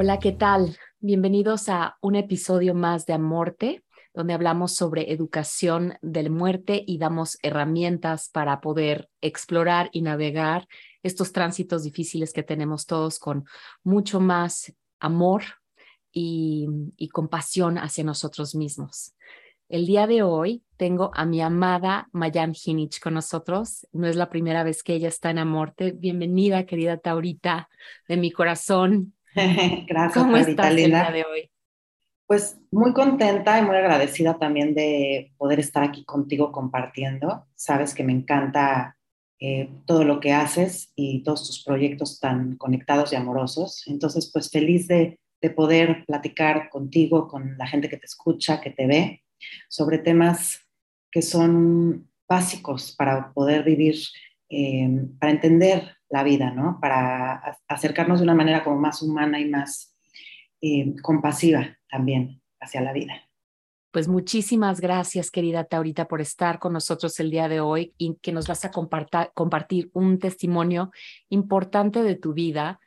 Hola, ¿qué tal? Bienvenidos a un episodio más de Amorte, donde hablamos sobre educación del muerte y damos herramientas para poder explorar y navegar estos tránsitos difíciles que tenemos todos con mucho más amor y, y compasión hacia nosotros mismos. El día de hoy tengo a mi amada Mayan Hinich con nosotros. No es la primera vez que ella está en Amorte. Bienvenida, querida Taurita, de mi corazón. Gracias, ¿Cómo Taurita estás el linda. día de hoy? Pues muy contenta y muy agradecida también de poder estar aquí contigo compartiendo. Sabes que me encanta eh, todo lo que haces y todos tus proyectos tan conectados y amorosos. Entonces, pues feliz de, de poder platicar contigo, con la gente que te escucha, que te ve, sobre temas que son básicos para poder vivir, eh, para entender la vida, ¿no? Para acercarnos de una manera como más humana y más eh, compasiva también hacia la vida. Pues muchísimas gracias, querida Taurita, por estar con nosotros el día de hoy y que nos vas a compartir un testimonio importante de tu vida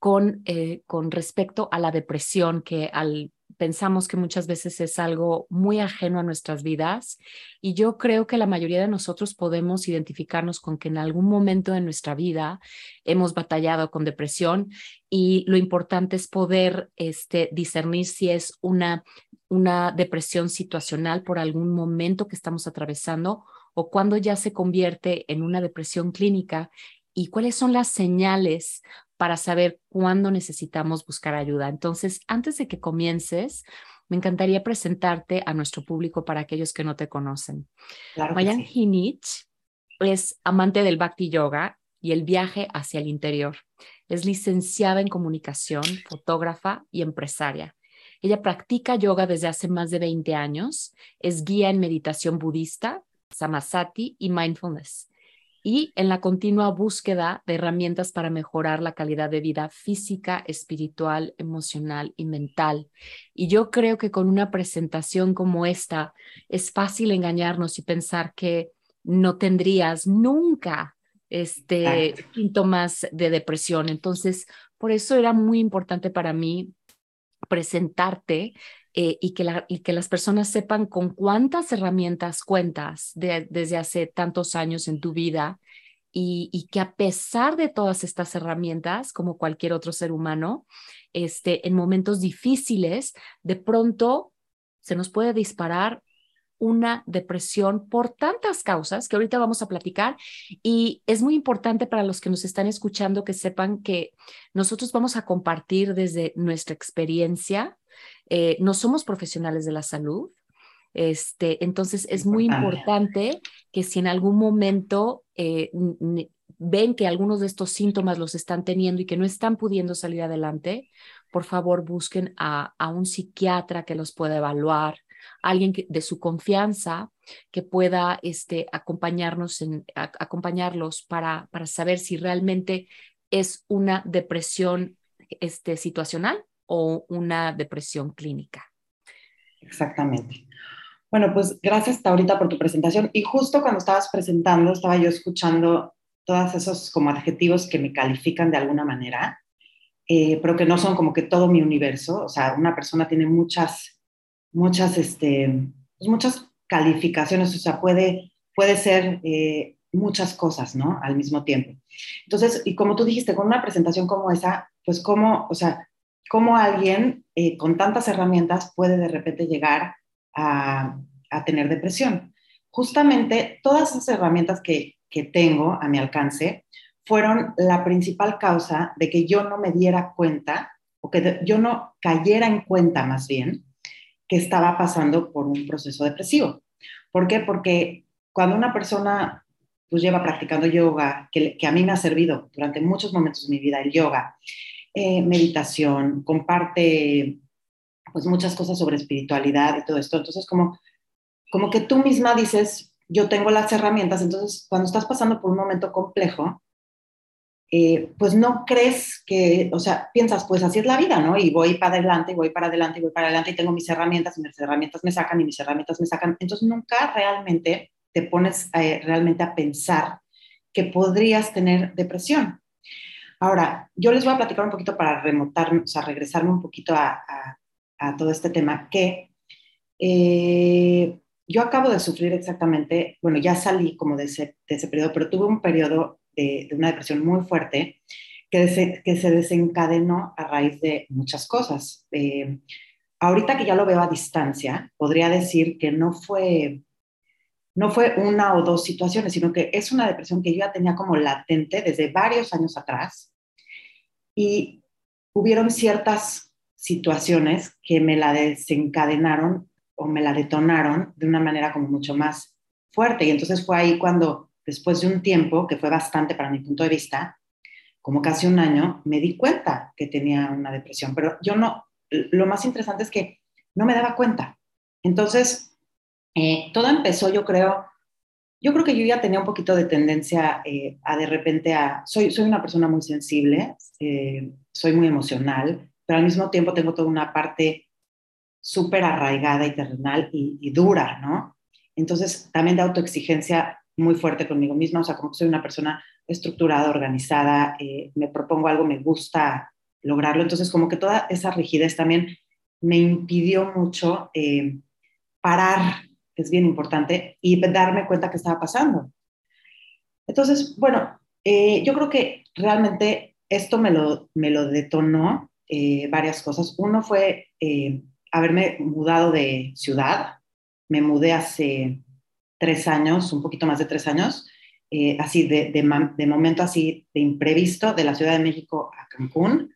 con, eh, con respecto a la depresión, que al pensamos que muchas veces es algo muy ajeno a nuestras vidas y yo creo que la mayoría de nosotros podemos identificarnos con que en algún momento de nuestra vida hemos batallado con depresión y lo importante es poder este, discernir si es una, una depresión situacional por algún momento que estamos atravesando o cuando ya se convierte en una depresión clínica y cuáles son las señales para saber cuándo necesitamos buscar ayuda. Entonces, antes de que comiences, me encantaría presentarte a nuestro público para aquellos que no te conocen. Claro Mayan sí. Hinich es amante del Bhakti Yoga y el viaje hacia el interior. Es licenciada en comunicación, fotógrafa y empresaria. Ella practica yoga desde hace más de 20 años, es guía en meditación budista, samasati y mindfulness y en la continua búsqueda de herramientas para mejorar la calidad de vida física, espiritual, emocional y mental. Y yo creo que con una presentación como esta es fácil engañarnos y pensar que no tendrías nunca este, Exacto. síntomas de depresión. Entonces, por eso era muy importante para mí presentarte eh, y, que las personas sepan con cuántas herramientas cuentas de, desde hace tantos años en tu vida y, y, que a pesar de todas estas herramientas, como cualquier otro ser humano, este, en momentos difíciles, de pronto se nos puede disparar una depresión por tantas causas que ahorita vamos a platicar. Y es muy importante para los que nos están escuchando que sepan que nosotros vamos a compartir desde nuestra experiencia eh, no somos profesionales de la salud. Este, entonces es muy importante que si en algún momento eh, ven que algunos de estos síntomas los están teniendo y que no están pudiendo salir adelante, por favor busquen a, a un psiquiatra que los pueda evaluar, alguien que, de su confianza que pueda este, acompañarnos en, a, acompañarlos para, para saber si realmente es una depresión este, situacional o una depresión clínica. Exactamente. Bueno, pues gracias ahorita por tu presentación. Y justo cuando estabas presentando, estaba yo escuchando todos esos como adjetivos que me califican de alguna manera, eh, pero que no son como que todo mi universo. O sea, una persona tiene muchas, muchas, este, pues muchas calificaciones, o sea, puede, puede ser eh, muchas cosas, ¿no? Al mismo tiempo. Entonces, y como tú dijiste, con una presentación como esa, pues cómo, o sea, cómo alguien eh, con tantas herramientas puede de repente llegar a, tener depresión. Justamente todas esas herramientas que, que tengo a mi alcance fueron la principal causa de que yo no me diera cuenta o que yo no cayera en cuenta más bien que estaba pasando por un proceso depresivo. ¿Por qué? Porque cuando una persona pues lleva practicando yoga, que a mí me ha servido durante muchos momentos de mi vida el yoga, eh, meditación, comparte pues muchas cosas sobre espiritualidad y todo esto. Entonces, como, como que tú misma dices, yo tengo las herramientas, entonces cuando estás pasando por un momento complejo, eh, pues no crees que, o sea, piensas, pues así es la vida, ¿no? Y voy para adelante, y voy para adelante, y voy para adelante, y tengo mis herramientas, y mis herramientas me sacan, y mis herramientas me sacan. Entonces nunca realmente te pones eh, realmente a pensar que podrías tener depresión. Ahora, yo les voy a platicar un poquito para remontar, o sea, regresarme un poquito a, todo este tema, que eh, yo acabo de sufrir exactamente, bueno, ya salí como de ese, periodo, pero tuve un periodo de, una depresión muy fuerte que, se, que se desencadenó a raíz de muchas cosas. Eh, ahorita que ya lo veo a distancia, podría decir que no fue no fue una o dos situaciones, sino que es una depresión que yo ya tenía como latente desde varios años atrás y hubieron ciertas situaciones que me la desencadenaron o me la detonaron de una manera como mucho más fuerte. Y entonces fue ahí cuando, después de un tiempo, que fue bastante para mi punto de vista, como casi un año, me di cuenta que tenía una depresión, pero yo no, lo más interesante es que no me daba cuenta. Entonces, eh, todo empezó, yo creo, yo creo que yo ya tenía un poquito de tendencia eh, a de repente a, soy, soy una persona muy sensible, eh, soy muy emocional, pero al mismo tiempo tengo toda una parte súper arraigada y terrenal y, dura, ¿no? Entonces, también de autoexigencia muy fuerte conmigo misma, o sea, como que soy una persona estructurada, organizada, me propongo algo, me gusta lograrlo, entonces como que toda esa rigidez también me impidió mucho parar es bien importante, y darme cuenta que estaba pasando. Entonces, bueno, eh, yo creo que realmente esto me lo, me lo detonó eh, varias cosas. Uno fue eh, haberme mudado de ciudad. Me mudé hace tres años, un poquito más de tres años, así de, de, momento así de imprevisto, de la Ciudad de México a Cancún.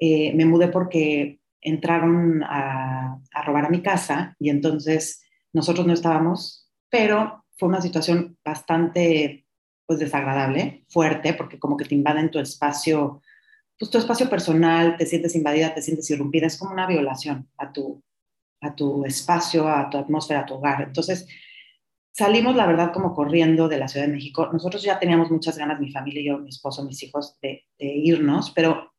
me mudé porque entraron a, a robar a mi casa y entonces nosotros no estábamos, pero fue una situación bastante pues desagradable, fuerte, porque como que te invaden tu espacio, pues tu espacio personal, te sientes invadida, te sientes irrumpida, es como una violación a tu, a tu espacio, a tu atmósfera, a tu hogar. Entonces, salimos, la verdad, como corriendo de la Ciudad de México. Nosotros ya teníamos muchas ganas, mi familia yo, mi esposo, mis hijos, de, de irnos, pero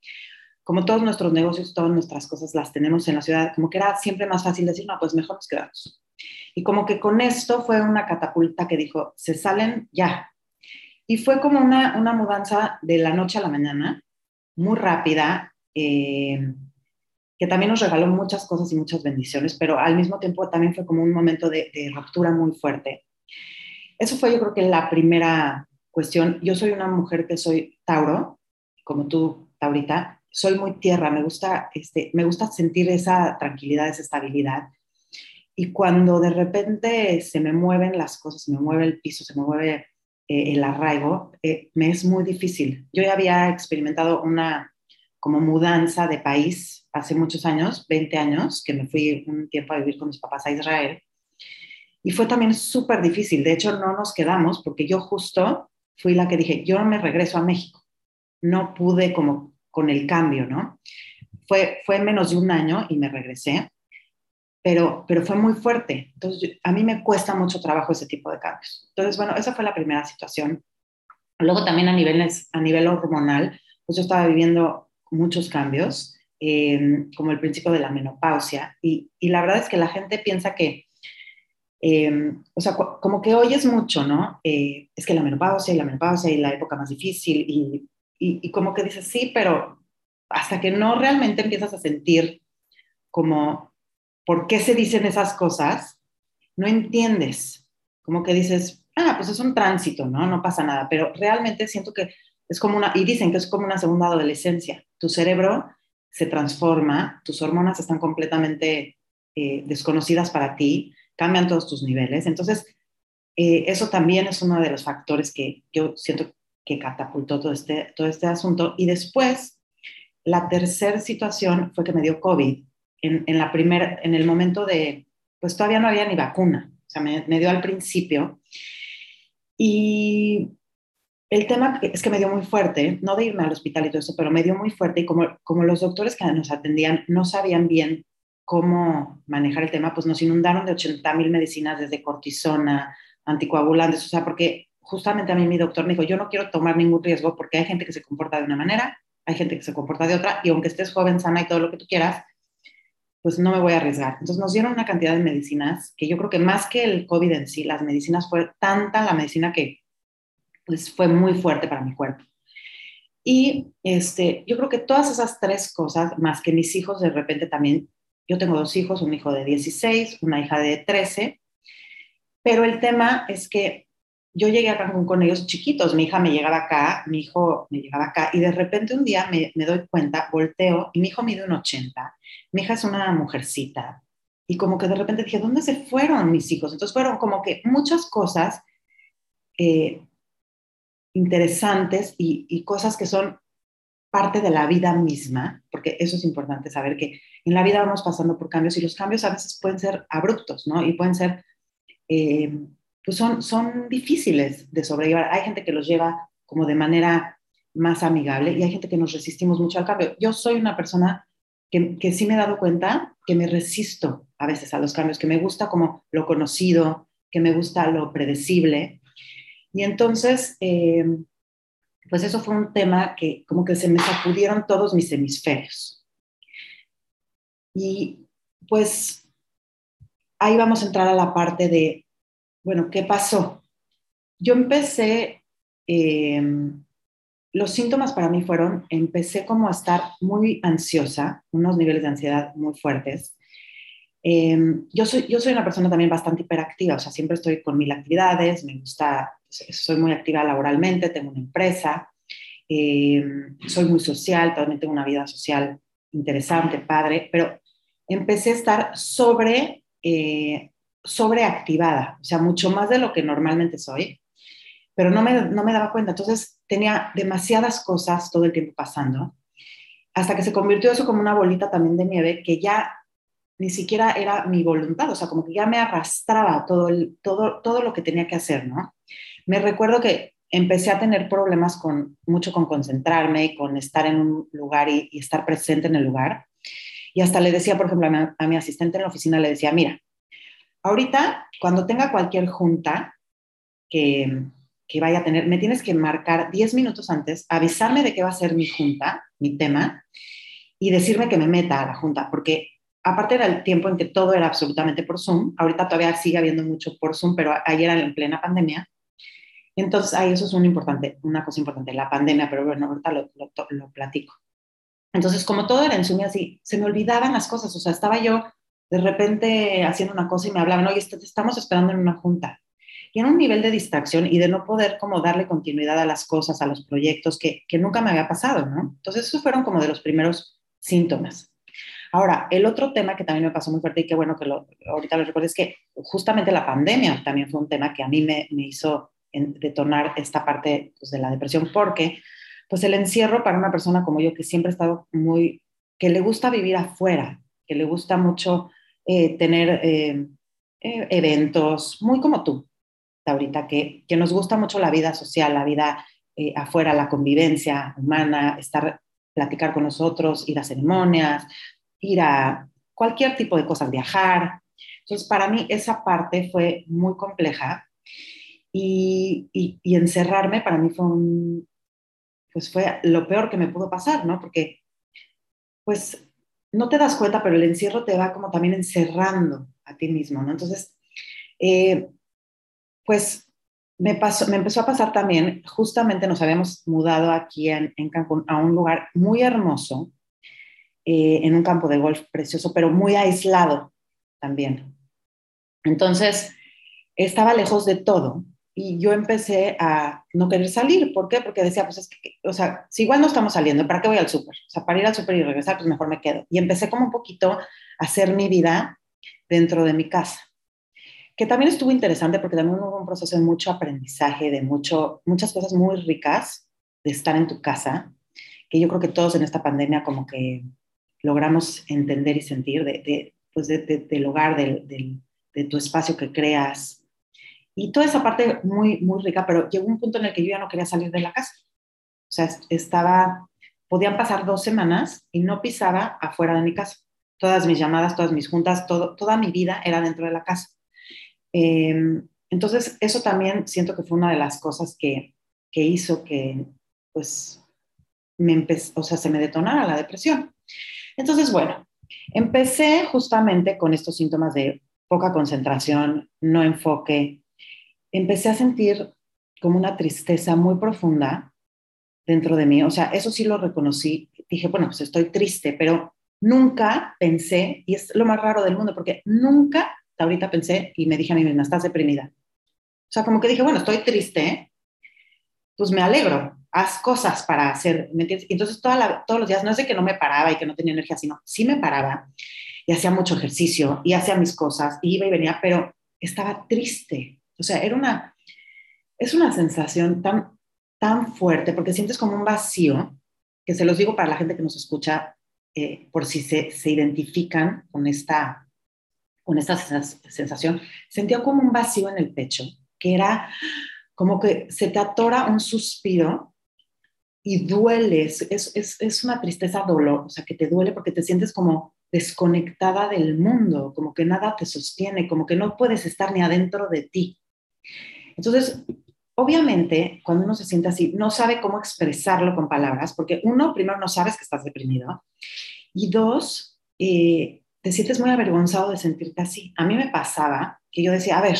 como todos nuestros negocios, todas nuestras cosas las tenemos en la ciudad, como que era siempre más fácil decir, no, pues mejor nos quedamos. Y como que con esto fue una catapulta que dijo, se salen ya. Y fue como una, una mudanza de la noche a la mañana, muy rápida, eh, que también nos regaló muchas cosas y muchas bendiciones, pero al mismo tiempo también fue como un momento de, de ruptura muy fuerte. Eso fue yo creo que la primera cuestión. Yo soy una mujer que soy Tauro, como tú, Taurita, soy muy tierra, me gusta, este, me gusta sentir esa tranquilidad, esa estabilidad. Y cuando de repente se me mueven las cosas, se me mueve el piso, se me mueve eh, el arraigo, eh, me es muy difícil. Yo ya había experimentado una como mudanza de país hace muchos años, 20 años, que me fui un tiempo a vivir con mis papás a Israel. Y fue también súper difícil. De hecho, no nos quedamos porque yo justo fui la que dije, yo me regreso a México. No pude como con el cambio, ¿no? Fue, fue menos de un año y me regresé pero, pero fue muy fuerte. Entonces, a mí me cuesta mucho trabajo ese tipo de cambios. Entonces, bueno, esa fue la primera situación. Luego también a nivel, a nivel hormonal, pues yo estaba viviendo muchos cambios, em, como el principio de la menopausia, y, y, la verdad es que la gente piensa que, em, o sea, como que hoy es mucho, ¿no? Eh, es que la menopausia y la menopausia y la época más difícil, y, y, y como que dices, sí, pero hasta que no realmente empiezas a sentir como por qué se dicen esas cosas, no entiendes. Como que dices, ah, pues es un tránsito, ¿no? No pasa nada. Pero realmente siento que es como una, y dicen que es como una segunda adolescencia. Tu cerebro se transforma, tus hormonas están completamente eh, desconocidas para ti, cambian todos tus niveles. Entonces, eh, eso también es uno de los factores que yo siento que catapultó todo este, todo este asunto. Y después, la tercera situación fue que me dio COVID en, en, la primer, en el momento de, pues todavía no había ni vacuna, o sea, me, dio al principio. Y el tema es que me dio muy fuerte, no de irme al hospital y todo eso, pero me dio muy fuerte y como, como los doctores que nos atendían no sabían bien cómo manejar el tema, pues nos inundaron de 80 mil medicinas desde cortisona, anticoagulantes, o sea, porque justamente a mí mi doctor me dijo, yo no quiero tomar ningún riesgo porque hay gente que se comporta de una manera, hay gente que se comporta de otra, y aunque estés joven, sana y todo lo que tú quieras, pues no me voy a arriesgar. Entonces nos dieron una cantidad de medicinas que yo creo que más que el COVID en sí, las medicinas fue tanta la medicina que pues fue muy fuerte para mi cuerpo. Y este, yo creo que todas esas tres cosas, más que mis hijos, de repente también, yo tengo dos hijos, un hijo de 16, una hija de 13, pero el tema es que yo llegué a Cancún con ellos chiquitos, mi hija me llegaba acá, mi hijo me llegaba acá, y de repente un día me, me doy cuenta, volteo, y mi hijo mide un 80, mi hija es una mujercita, y como que de repente dije, ¿dónde se fueron mis hijos? Entonces fueron como que muchas cosas eh, interesantes y, cosas que son parte de la vida misma, porque eso es importante saber que en la vida vamos pasando por cambios y los cambios a veces pueden ser abruptos, ¿no? Y pueden ser, eh, pues son, son difíciles de sobrellevar. Hay gente que los lleva como de manera más amigable y hay gente que nos resistimos mucho al cambio. Yo soy una persona que, que sí me he dado cuenta que me resisto a veces a los cambios, que me gusta como lo conocido, que me gusta lo predecible y entonces, eh, pues eso fue un tema que como que se me sacudieron todos mis hemisferios. Y pues ahí vamos a entrar a la parte de, bueno, ¿qué pasó? Yo empecé, eh, los síntomas para mí fueron, empecé como a estar muy ansiosa, unos niveles de ansiedad muy fuertes. Eh, yo, soy, yo soy una persona también bastante hiperactiva, o sea, siempre estoy con mil actividades, me gusta soy muy activa laboralmente, tengo una empresa, eh, soy muy social, también tengo una vida social interesante, padre, pero empecé a estar sobre, eh, sobreactivada, o sea, mucho más de lo que normalmente soy, pero no me, no me daba cuenta. Entonces tenía demasiadas cosas todo el tiempo pasando, hasta que se convirtió eso como una bolita también de nieve que ya ni siquiera era mi voluntad, o sea, como que ya me arrastraba todo, todo, todo lo que tenía que hacer, ¿no? Me recuerdo que empecé a tener problemas con mucho con concentrarme y con estar en un lugar y, estar presente en el lugar. Y hasta le decía, por ejemplo, a mi, asistente en la oficina, le decía, mira, ahorita cuando tenga cualquier junta que, que vaya a tener, me tienes que marcar 10 minutos antes, avisarme de qué va a ser mi junta, mi tema, y decirme que me meta a la junta, porque aparte era el tiempo en que todo era absolutamente por Zoom, ahorita todavía sigue habiendo mucho por Zoom, pero ayer era en plena pandemia, entonces, ahí eso es una, importante, una cosa importante, la pandemia, pero bueno, ahorita lo, lo, platico. Entonces, como todo era en Zoom y así, se me olvidaban las cosas, o sea, estaba yo de repente haciendo una cosa y me hablaban, oye, estamos esperando en una junta. Y en un nivel de distracción y de no poder como darle continuidad a las cosas, a los proyectos que, que nunca me había pasado, ¿no? Entonces, esos fueron como de los primeros síntomas. Ahora, el otro tema que también me pasó muy fuerte y que bueno que lo, ahorita lo recuerdo es que justamente la pandemia también fue un tema que a mí me, me hizo en detonar esta parte pues, de la depresión, porque pues el encierro para una persona como yo que siempre ha estado muy, que le gusta vivir afuera, que le gusta mucho eh, tener eh, eh, eventos, muy como tú, ahorita, que, que nos gusta mucho la vida social, la vida afuera, la convivencia humana, estar, platicar con nosotros, ir a ceremonias, ir a cualquier tipo de cosas, viajar. Entonces, para mí esa parte fue muy compleja y, y, encerrarme para mí fue pues fue lo peor que me pudo pasar, ¿no? Porque, pues, no te das cuenta, pero el encierro te va como también encerrando a ti mismo, ¿no? Entonces, eh, pues, me, pasó, me empezó a pasar también, justamente nos habíamos mudado aquí en, en Cancún a un lugar muy hermoso, eh, en un campo de golf precioso, pero muy aislado también. Entonces, estaba lejos de todo y yo empecé a no querer salir. ¿Por qué? Porque decía, pues es que, o sea, si igual no estamos saliendo, ¿para qué voy al súper? O sea, para ir al súper y regresar, pues mejor me quedo. Y empecé como un poquito a hacer mi vida dentro de mi casa, que también estuvo interesante porque también hubo un proceso de mucho aprendizaje, de mucho, muchas cosas muy ricas de estar en tu casa, que yo creo que todos en esta pandemia como que logramos entender y sentir de, de pues de, del hogar, del, del, de tu espacio que creas, y toda esa parte muy, muy rica, pero llegó un punto en el que yo ya no quería salir de la casa. O sea, estaba, podían pasar dos semanas y no pisaba afuera de mi casa. Todas mis llamadas, todas mis juntas, todo, toda mi vida era dentro de la casa. Em, entonces, eso también siento que fue una de las cosas que, que hizo que, pues, me empezó, o sea, se me detonara la depresión. Entonces, bueno, empecé justamente con estos síntomas de poca concentración, no enfoque, empecé a sentir como una tristeza muy profunda dentro de mí. O sea, eso sí lo reconocí. Dije, bueno, pues estoy triste, pero nunca pensé, y es lo más raro del mundo, porque nunca ahorita pensé y me dije a mí misma, estás deprimida. O sea, como que dije, bueno, estoy triste, pues me alegro, haz cosas para hacer, ¿me entiendes? Entonces todos los días, no es de que no me paraba y que no tenía energía, sino sí me paraba y hacía mucho ejercicio y hacía mis cosas, y iba y venía, pero estaba triste. O sea, era una, es una sensación tan, tan fuerte porque sientes como un vacío, que se los digo para la gente que nos escucha, eh, por si se, se identifican con esta, con esta sensación, sentía como un vacío en el pecho, que era como que se te atora un suspiro y duele, es, es, es, una tristeza dolor, o sea, que te duele porque te sientes como desconectada del mundo, como que nada te sostiene, como que no puedes estar ni adentro de ti. Entonces, obviamente, cuando uno se siente así, no sabe cómo expresarlo con palabras, porque uno, primero, no sabes que estás deprimido, y dos, eh, te sientes muy avergonzado de sentirte así. A mí me pasaba que yo decía, a ver,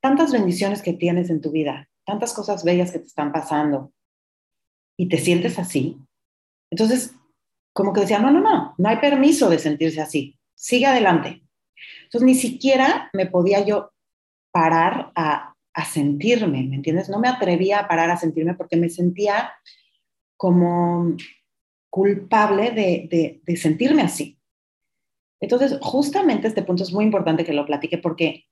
tantas bendiciones que tienes en tu vida, tantas cosas bellas que te están pasando, y te sientes así. Entonces, como que decía, no, no, no, no hay permiso de sentirse así, sigue adelante. Entonces, ni siquiera me podía yo parar a a sentirme, ¿me entiendes? No me atrevía a parar a sentirme porque me sentía como culpable de, de, sentirme así. Entonces, justamente este punto es muy importante que lo platique porque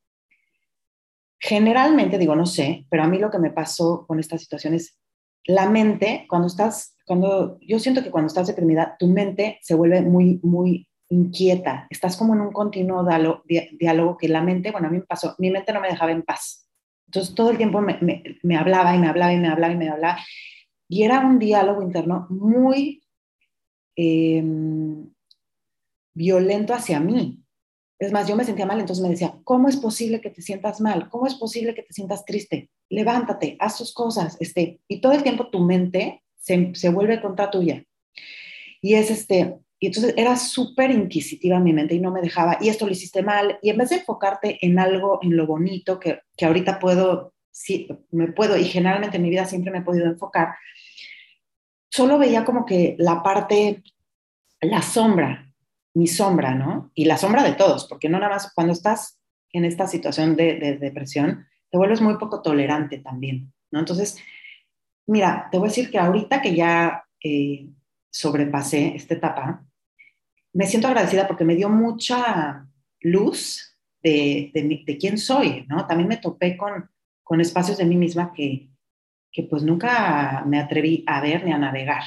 generalmente, digo, no sé, pero a mí lo que me pasó con esta situación es la mente, cuando estás, cuando yo siento que cuando estás deprimida, tu mente se vuelve muy, muy inquieta, estás como en un continuo diálogo, que la mente, bueno, a mí me pasó, mi mente no me dejaba en paz. Entonces todo el tiempo me, me, hablaba y me hablaba y me hablaba y me hablaba. Y era un diálogo interno muy em, violento hacia mí. Es más, yo me sentía mal, entonces me decía, ¿cómo es posible que te sientas mal? ¿Cómo es posible que te sientas triste? Levántate, haz tus cosas. Este, y todo el tiempo tu mente se, se vuelve contra tuya. Y es este, y entonces era súper inquisitiva mi mente y no me dejaba, y esto lo hiciste mal. Y en vez de enfocarte en algo, en lo bonito, que, que ahorita puedo, sí, me puedo, y generalmente en mi vida siempre me he podido enfocar, solo veía como que la parte, la sombra, mi sombra, ¿no? Y la sombra de todos, porque no nada más cuando estás en esta situación de, de depresión, te vuelves muy poco tolerante también, ¿no? Entonces, mira, te voy a decir que ahorita que ya eh, sobrepasé esta etapa, me siento agradecida porque me dio mucha luz de, de, quién soy, ¿no? También me topé con, con espacios de mí misma que, que pues nunca me atreví a ver ni a navegar.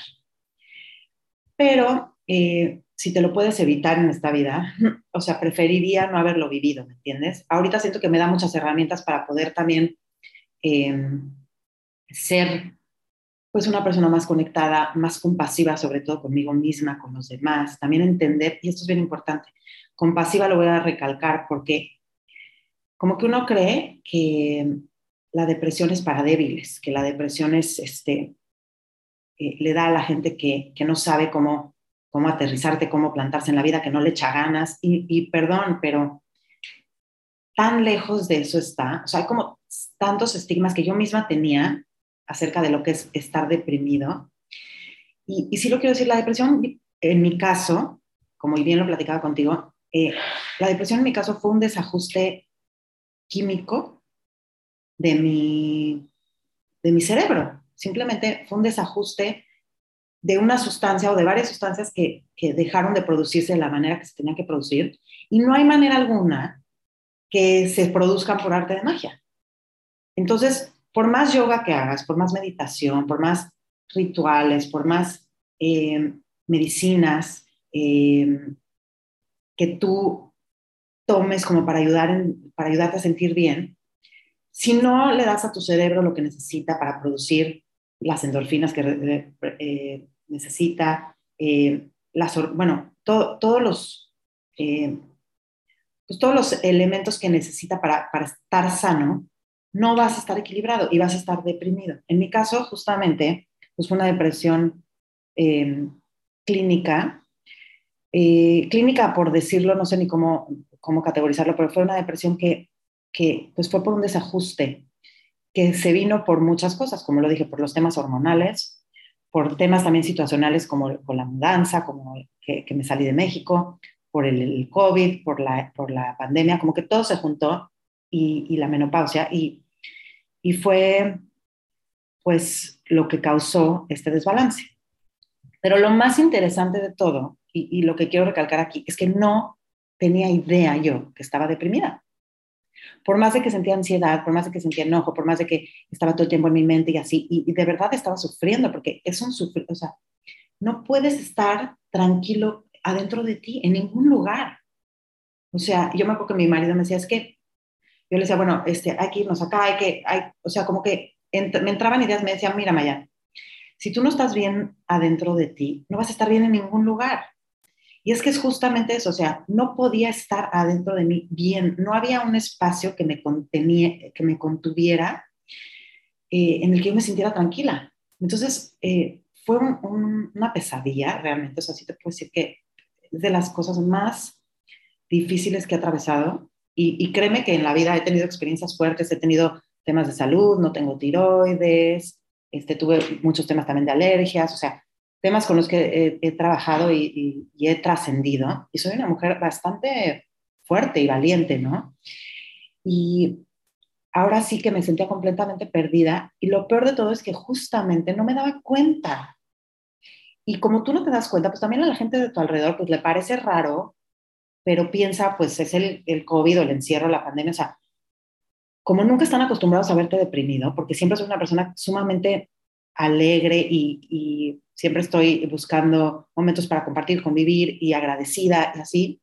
Pero eh, si te lo puedes evitar en esta vida, o sea, preferiría no haberlo vivido, ¿me entiendes? Ahorita siento que me da muchas herramientas para poder también em, ser pues una persona más conectada, más compasiva, sobre todo conmigo misma, con los demás. También entender, y esto es bien importante, compasiva lo voy a recalcar porque como que uno cree que la depresión es para débiles, que la depresión es, este, eh, le da a la gente que, que no sabe cómo, cómo aterrizarte, cómo plantarse en la vida, que no le echa ganas. Y, y perdón, pero tan lejos de eso está, o sea, hay como tantos estigmas que yo misma tenía acerca de lo que es estar deprimido. Y, y sí lo quiero decir, la depresión, en mi caso, como bien lo platicaba contigo, eh, la depresión en mi caso fue un desajuste químico de mi, de mi cerebro. Simplemente fue un desajuste de una sustancia o de varias sustancias que, que dejaron de producirse de la manera que se tenía que producir. Y no hay manera alguna que se produzcan por arte de magia. Entonces, por más yoga que hagas, por más meditación, por más rituales, por más eh, medicinas eh, que tú tomes como para, ayudar para ayudarte a sentir bien, si no le das a tu cerebro lo que necesita para producir las endorfinas que eh, necesita, las, bueno, todos los... Pues todos los elementos que necesita para estar sano, no vas a estar equilibrado y vas a estar deprimido. En mi caso, justamente, pues fue una depresión eh, clínica, eh, clínica por decirlo, no sé ni cómo, cómo categorizarlo, pero fue una depresión que, que pues fue por un desajuste que se vino por muchas cosas, como lo dije, por los temas hormonales, por temas también situacionales como con la mudanza, como que, me salí de México, por el, COVID, por la, por la pandemia, como que todo se juntó y, y la menopausia y, y fue pues lo que causó este desbalance. Pero lo más interesante de todo, y, y, lo que quiero recalcar aquí, es que no tenía idea yo que estaba deprimida. Por más de que sentía ansiedad, por más de que sentía enojo, por más de que estaba todo el tiempo en mi mente y así, y, de verdad estaba sufriendo, porque es un sufrir, o sea, no puedes estar tranquilo adentro de ti en ningún lugar. O sea, yo me acuerdo que mi marido me decía, es que yo le decía, bueno, este, hay que irnos acá, hay que, hay, o sea, como que me entraban ideas, me decían, mira, Maya, si tú no estás bien adentro de ti, no vas a estar bien en ningún lugar. Y es que es justamente eso, o sea, no podía estar adentro de mí bien, no había un espacio que me, contenía, que me contuviera eh, en el que yo me sintiera tranquila. Entonces, eh, fue una pesadilla realmente, o sea, sí te puedo decir que es de las cosas más difíciles que he atravesado. Y, y créeme que en la vida he tenido experiencias fuertes, he tenido temas de salud, no tengo tiroides, este, tuve muchos temas también de alergias, o sea, temas con los que he, trabajado y, he trascendido. Y soy una mujer bastante fuerte y valiente, ¿no? Y ahora sí que me sentía completamente perdida. Y lo peor de todo es que justamente no me daba cuenta. Y como tú no te das cuenta, pues también a la gente de tu alrededor pues le parece raro, pero piensa, pues es el, el COVID el encierro, la pandemia, o sea, como nunca están acostumbrados a verte deprimido, porque siempre soy una persona sumamente alegre y, siempre estoy buscando momentos para compartir, convivir y agradecida y así,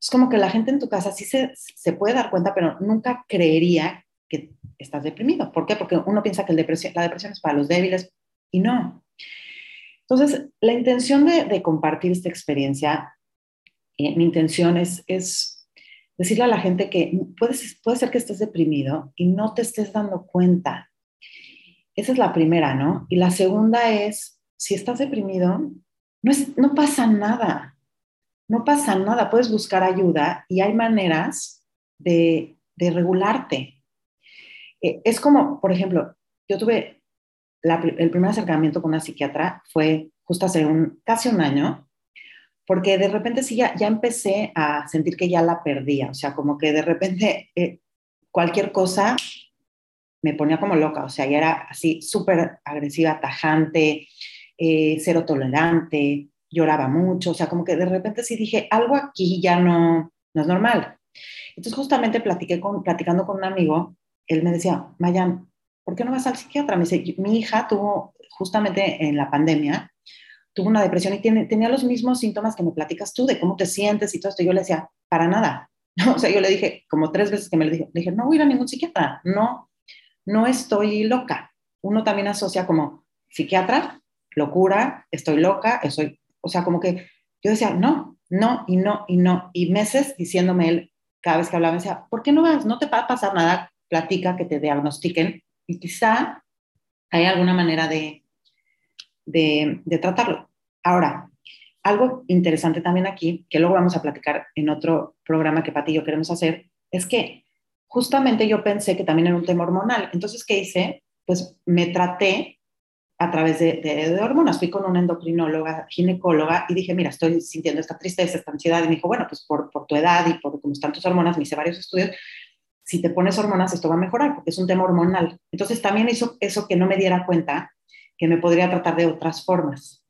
es como que la gente en tu casa sí se, se puede dar cuenta, pero nunca creería que estás deprimido. ¿Por qué? Porque uno piensa que la depresión es para los débiles y no. Entonces, la intención de compartir esta experiencia, eh, mi intención es, decirle a la gente que puede, puede ser que estés deprimido y no te estés dando cuenta esa es la primera, ¿no? Y la segunda es, si estás deprimido, no, es, no pasa nada, no pasa nada, puedes buscar ayuda y hay maneras de, de regularte. Eh, es como, por ejemplo, yo tuve el primer acercamiento con una psiquiatra fue justo hace un, casi un año, porque de repente sí ya, ya empecé a sentir que ya la perdía, o sea, como que de repente eh, cualquier cosa me ponía como loca, o sea, ya era así súper agresiva, tajante, eh, cero tolerante, lloraba mucho, o sea, como que de repente sí dije, algo aquí ya no, no es normal. Entonces justamente platiqué con, platicando con un amigo, él me decía, Mayan, ¿por qué no vas al psiquiatra? Me dice, mi hija tuvo justamente en la pandemia, tuvo una depresión y tiene, tenía los mismos síntomas que me platicas tú, de cómo te sientes y todo esto. Yo le decía, para nada. O sea, yo le dije, como tres veces que me lo dije, le dije, no voy a ir a ningún psiquiatra, no, no estoy loca. Uno también asocia como psiquiatra, locura, estoy loca, estoy, o sea, como que yo decía, no, no, y no, y no, y meses diciéndome él, cada vez que hablaba, me decía, ¿por qué no vas? No te va a pasar nada, platica, que te diagnostiquen, y quizá hay alguna manera de, de, de tratarlo. Ahora, algo interesante también aquí, que luego vamos a platicar en otro programa que Pati y yo queremos hacer, es que justamente yo pensé que también era un tema hormonal. Entonces, ¿qué hice? Pues me traté a través de, hormonas. Fui con una endocrinóloga, ginecóloga, y dije, mira, estoy sintiendo esta tristeza, esta ansiedad. Y me dijo, bueno, pues por, tu edad y por cómo están tus hormonas, me hice varios estudios, si te pones hormonas, esto va a mejorar, porque es un tema hormonal. Entonces, también hizo eso que no me diera cuenta que me podría tratar de otras formas.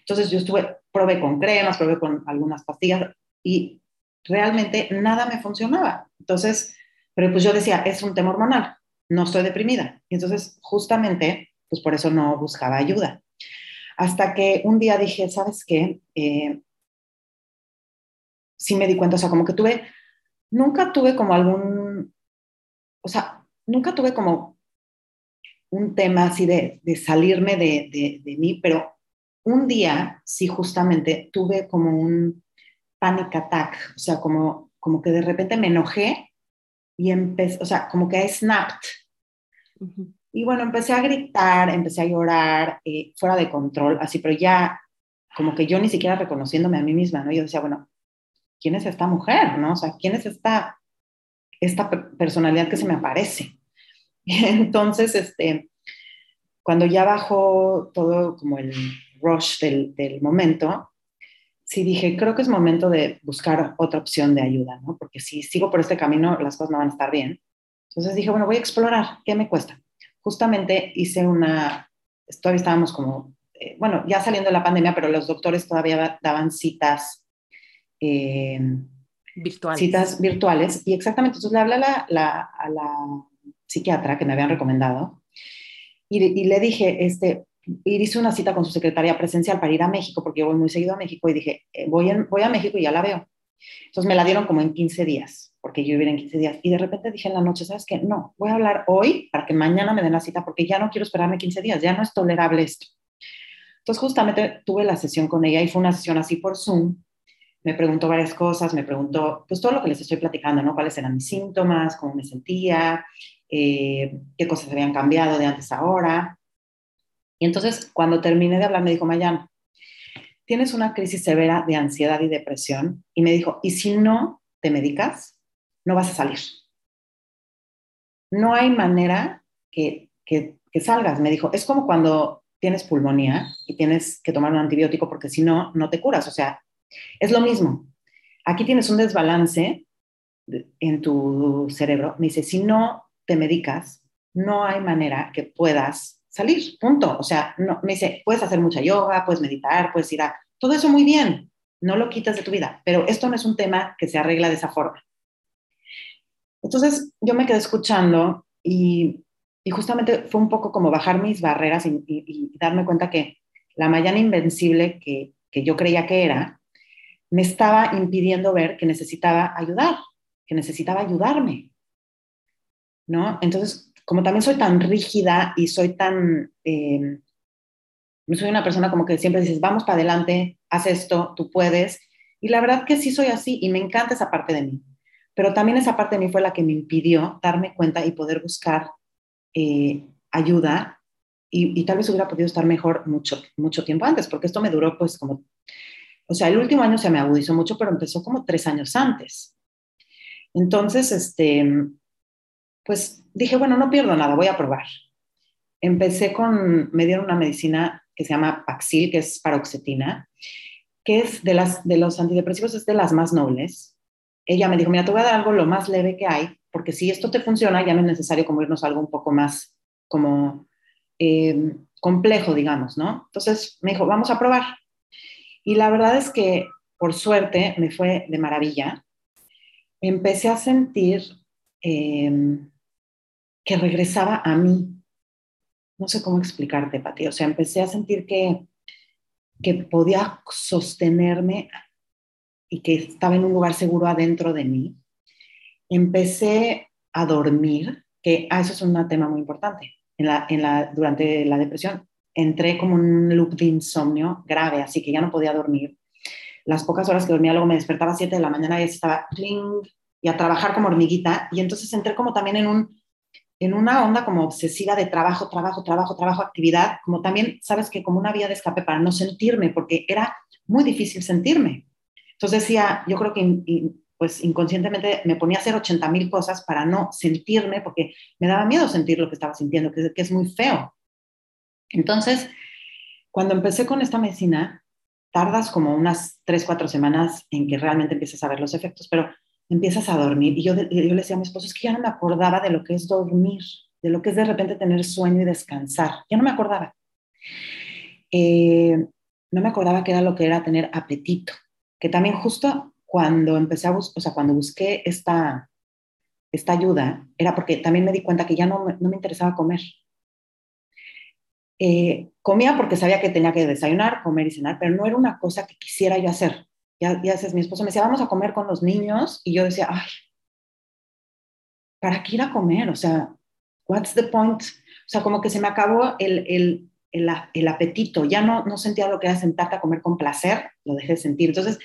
Entonces, yo estuve, probé con cremas, probé con algunas pastillas, y realmente nada me funcionaba. Entonces, pero pues yo decía, es un tema hormonal, no estoy deprimida. Y entonces, justamente, pues por eso no buscaba ayuda. Hasta que un día dije, ¿sabes qué? Eh, sí me di cuenta, o sea, como que tuve, nunca tuve como algún, o sea, nunca tuve como un tema así de, de salirme de, de, de, mí, pero un día sí justamente tuve como un panic attack, o sea, como, como que de repente me enojé y empecé, o sea, como que snapped. Y bueno, empecé a gritar, empecé a llorar, eh, fuera de control, así, pero ya como que yo ni siquiera reconociéndome a mí misma, ¿no? Yo decía, bueno, ¿quién es esta mujer, no? O sea, ¿quién es esta, esta personalidad que se me aparece? Entonces, este, cuando ya bajó todo como el rush del, del momento, sí dije, creo que es momento de buscar otra opción de ayuda, ¿no? Porque si sigo por este camino, las cosas no van a estar bien. Entonces dije, bueno, voy a explorar, ¿qué me cuesta? Justamente hice una, todavía estábamos como, eh, bueno, ya saliendo de la pandemia, pero los doctores todavía daban citas. Eh, virtuales. Citas virtuales. Y exactamente, entonces le hablé a la, la, a la psiquiatra que me habían recomendado y, le dije, este, y hice una cita con su secretaria presencial para ir a México, porque yo voy muy seguido a México, y dije, eh, voy, voy a México y ya la veo. Entonces me la dieron como en 15 días, porque yo iba en 15 días. Y de repente dije en la noche, ¿sabes qué? No, voy a hablar hoy para que mañana me den la cita, porque ya no quiero esperarme 15 días, ya no es tolerable esto. Entonces justamente tuve la sesión con ella y fue una sesión así por Zoom. Me preguntó varias cosas, me preguntó pues todo lo que les estoy platicando, ¿no? ¿Cuáles eran mis síntomas? ¿Cómo me sentía? Eh, ¿Qué cosas habían cambiado de antes a ahora? Y entonces, cuando terminé de hablar, me dijo, Mayan, tienes una crisis severa de ansiedad y depresión. Y me dijo, y si no te medicas, no vas a salir. No hay manera que, que, salgas. Me dijo, es como cuando tienes pulmonía y tienes que tomar un antibiótico porque si no, no te curas. O sea, es lo mismo. Aquí tienes un desbalance en tu cerebro. Me dice, si no te medicas, no hay manera que puedas salir, punto. O sea, no, me dice, puedes hacer mucha yoga, puedes meditar, puedes ir a... Todo eso muy bien, no lo quitas de tu vida, pero esto no es un tema que se arregla de esa forma. Entonces yo me quedé escuchando y, y justamente fue un poco como bajar mis barreras y, darme cuenta que la mañana invencible que, que yo creía que era, me estaba impidiendo ver que necesitaba ayudar, que necesitaba ayudarme. ¿No? Entonces, como también soy tan rígida y soy tan, eh, soy una persona como que siempre dices, vamos para adelante, haz esto, tú puedes. Y la verdad que sí soy así y me encanta esa parte de mí. Pero también esa parte de mí fue la que me impidió darme cuenta y poder buscar eh, ayuda y, y, tal vez hubiera podido estar mejor mucho, mucho tiempo antes, porque esto me duró pues como, o sea, el último año se me agudizó mucho, pero empezó como tres años antes. Entonces, este, pues dije, bueno, no pierdo nada, voy a probar. Empecé con, me dieron una medicina que se llama Paxil, que es paroxetina, que es de, las, de los antidepresivos, es de las más nobles. Ella me dijo, mira, te voy a dar algo lo más leve que hay, porque si esto te funciona, ya no es necesario como irnos a algo un poco más como eh, complejo, digamos, ¿no? Entonces me dijo, vamos a probar. Y la verdad es que, por suerte, me fue de maravilla. Empecé a sentir eh, que regresaba a mí. No sé cómo explicarte, Pati. O sea, empecé a sentir que, que podía sostenerme y que estaba en un lugar seguro adentro de mí. Empecé a dormir, que ah, eso es un tema muy importante. En la, en la, durante la depresión entré como un loop de insomnio grave, así que ya no podía dormir. Las pocas horas que dormía, luego me despertaba a 7 de la mañana y estaba y a trabajar como hormiguita. Y entonces entré como también en un en una onda como obsesiva de trabajo, trabajo, trabajo, trabajo, actividad, como también, sabes que como una vía de escape para no sentirme, porque era muy difícil sentirme. Entonces decía, yo creo que pues inconscientemente me ponía a hacer 80 mil cosas para no sentirme, porque me daba miedo sentir lo que estaba sintiendo, que, que es muy feo. Entonces, cuando empecé con esta medicina, tardas como unas 3, 4 semanas en que realmente empieces a ver los efectos, pero empiezas a dormir. Y yo, yo le decía a mi esposo, es que ya no me acordaba de lo que es dormir, de lo que es de repente tener sueño y descansar. Ya no me acordaba. Eh, no me acordaba que era lo que era tener apetito, que también justo cuando empecé a buscar, o sea, cuando busqué esta, esta ayuda, era porque también me di cuenta que ya no, no me interesaba comer. Eh, comía porque sabía que tenía que desayunar, comer y cenar, pero no era una cosa que quisiera yo hacer ya, ya mi esposo me decía, vamos a comer con los niños, y yo decía, ay, ¿para qué ir a comer? O sea, what's the point? O sea, como que se me acabó el, el, el, el apetito, ya no, no sentía lo que era sentarte a comer con placer, lo dejé de sentir. Entonces,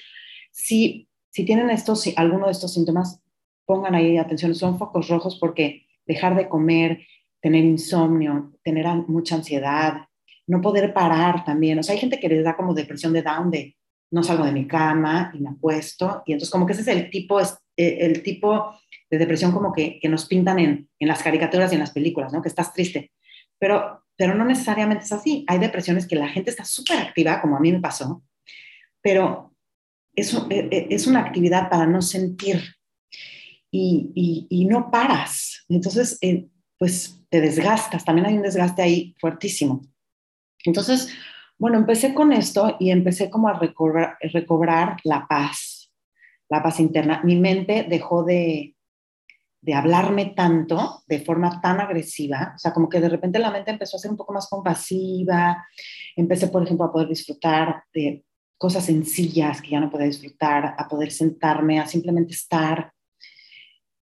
si, si tienen estos, si, alguno de estos síntomas, pongan ahí atención, son focos rojos porque dejar de comer, tener insomnio, tener mucha ansiedad, no poder parar también. O sea, hay gente que les da como depresión de down, de no salgo de mi cama y me acuesto. Y entonces como que ese es el tipo, eh, el tipo de depresión como que, que nos pintan en, en, las caricaturas y en las películas, ¿no? Que estás triste. Pero, pero no necesariamente es así. Hay depresiones que la gente está súper activa, como a mí me pasó, pero es, e, e, es una actividad para no sentir y, y, y no paras. Entonces, eh, pues te desgastas. También hay un desgaste ahí fuertísimo. Entonces, bueno, empecé con esto y empecé como a recobrar, recobrar la paz, la paz interna. Mi mente dejó de, de hablarme tanto, de forma tan agresiva, o sea, como que de repente la mente empezó a ser un poco más compasiva, empecé, por ejemplo, a poder disfrutar de cosas sencillas que ya no podía disfrutar, a poder sentarme, a simplemente estar,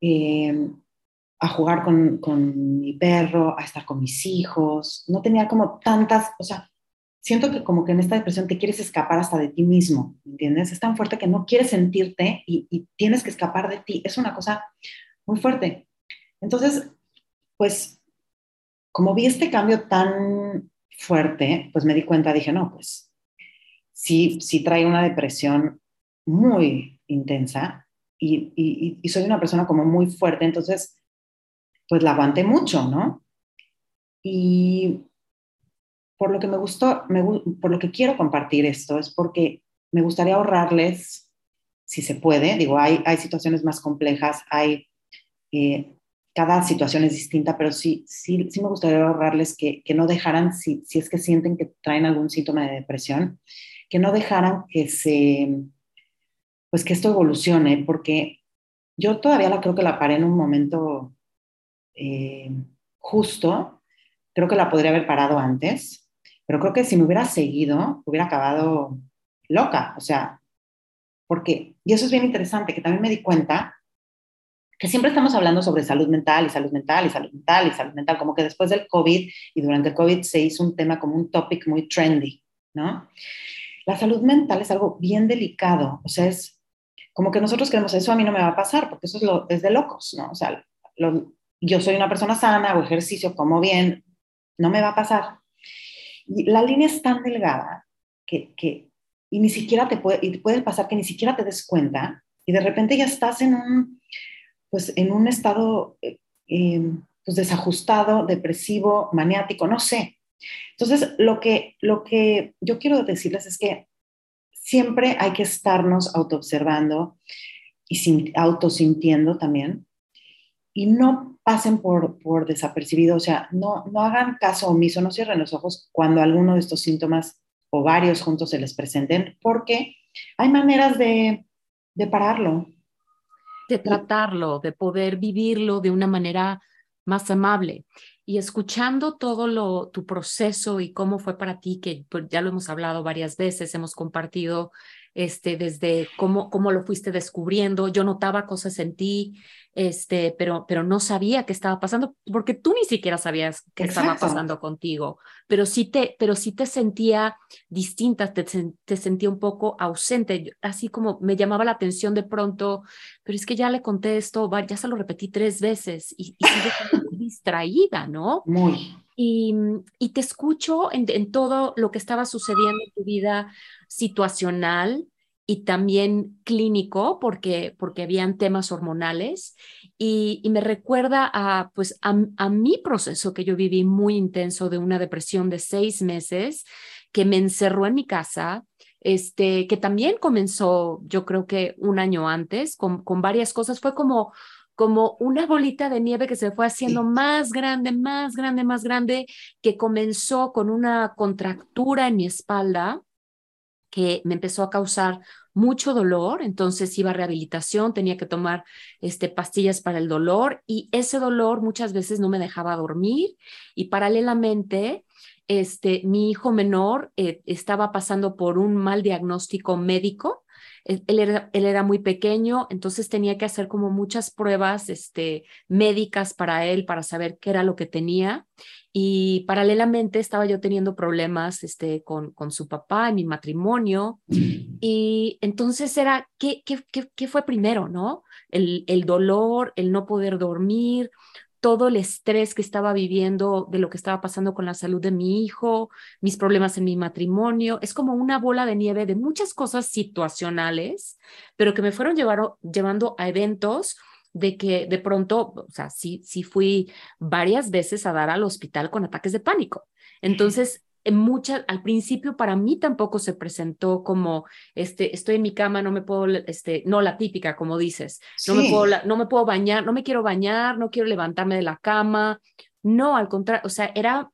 eh, a jugar con, con, mi perro, a estar con mis hijos, no tenía como tantas, o sea, siento que como que en esta depresión te quieres escapar hasta de ti mismo, ¿entiendes? Es tan fuerte que no quieres sentirte y, y tienes que escapar de ti, es una cosa muy fuerte. Entonces, pues, como vi este cambio tan fuerte, pues me di cuenta, dije, no, pues, sí, sí trae una depresión muy intensa y, y, y soy una persona como muy fuerte, entonces, pues la aguanté mucho, ¿no? Y por lo que me gustó, me, por lo que quiero compartir esto, es porque me gustaría ahorrarles, si se puede, digo, hay, hay situaciones más complejas, hay eh, cada situación es distinta, pero sí, sí, sí me gustaría ahorrarles que, que no dejaran, si, si, es que sienten que traen algún síntoma de depresión, que no dejaran que se, pues que esto evolucione, porque yo todavía la creo que la paré en un momento eh, justo, creo que la podría haber parado antes, pero creo que si me hubiera seguido, hubiera acabado loca, o sea, porque, y eso es bien interesante, que también me di cuenta que siempre estamos hablando sobre salud mental y salud mental y salud mental y salud mental, como que después del COVID y durante el COVID se hizo un tema como un topic muy trendy, ¿no? La salud mental es algo bien delicado, o sea, es como que nosotros creemos, eso a mí no me va a pasar, porque eso es, lo, es de locos, ¿no? O sea, lo, yo soy una persona sana, hago ejercicio, como bien, no me va a pasar. Y la línea es tan delgada que, que y ni siquiera te puede, y puede pasar que ni siquiera te des cuenta y de repente ya estás en un, pues en un estado eh, em, pues desajustado, depresivo, maniático, no sé. Entonces, lo que, lo que yo quiero decirles es que siempre hay que estarnos autoobservando y sin, autosintiendo también y no pasen por, por desapercibido, o sea, no, no hagan caso omiso, no cierren los ojos cuando alguno de estos síntomas o varios juntos se les presenten, porque hay maneras de, de pararlo, de tratarlo, de poder vivirlo de una manera más amable. Y escuchando todo lo, tu proceso y cómo fue para ti, que pues, ya lo hemos hablado varias veces, hemos compartido este, desde cómo, cómo lo fuiste descubriendo. Yo notaba cosas en ti, este, pero, pero no sabía qué estaba pasando, porque tú ni siquiera sabías qué estaba pasando contigo, pero sí te, pero sí te sentía distinta, te, te sentía un poco ausente, así como me llamaba la atención de pronto, pero es que ya le conté esto, ya se lo repetí tres veces y, y sigue distraída, ¿no? Muy. Y, y, te escucho en, todo lo que estaba sucediendo en tu vida situacional, y también clínico porque, porque habían temas hormonales y, y me recuerda a, pues, a, a, mi proceso que yo viví muy intenso de una depresión de seis meses que me encerró en mi casa, este, que también comenzó yo creo que un año antes con, con varias cosas, fue como como una bolita de nieve que se fue haciendo más grande, más grande, más grande, que comenzó con una contractura en mi espalda, que me empezó a causar mucho dolor, entonces iba a rehabilitación, tenía que tomar este, pastillas para el dolor y ese dolor muchas veces no me dejaba dormir y paralelamente este, mi hijo menor eh, estaba pasando por un mal diagnóstico médico él, era, él, era, muy pequeño, entonces tenía que hacer como muchas pruebas este, médicas para él, para saber qué era lo que tenía. Y paralelamente estaba yo teniendo problemas este, con, con su papá en mi matrimonio. Y entonces era, ¿qué, qué, qué, qué fue primero, no? El, el dolor, el no poder dormir, todo el estrés que estaba viviendo de lo que estaba pasando con la salud de mi hijo, mis problemas en mi matrimonio. Es como una bola de nieve de muchas cosas situacionales, pero que me fueron llevar, llevando a eventos de que de pronto, o sea, sí, sí fui varias veces a dar al hospital con ataques de pánico. Entonces, muchas, al principio para mí tampoco se presentó como, este, estoy en mi cama, no me puedo, este, no la típica, como dices, no, me puedo, no me puedo bañar, no me quiero bañar, no quiero levantarme de la cama. No, al contrario, o sea, era,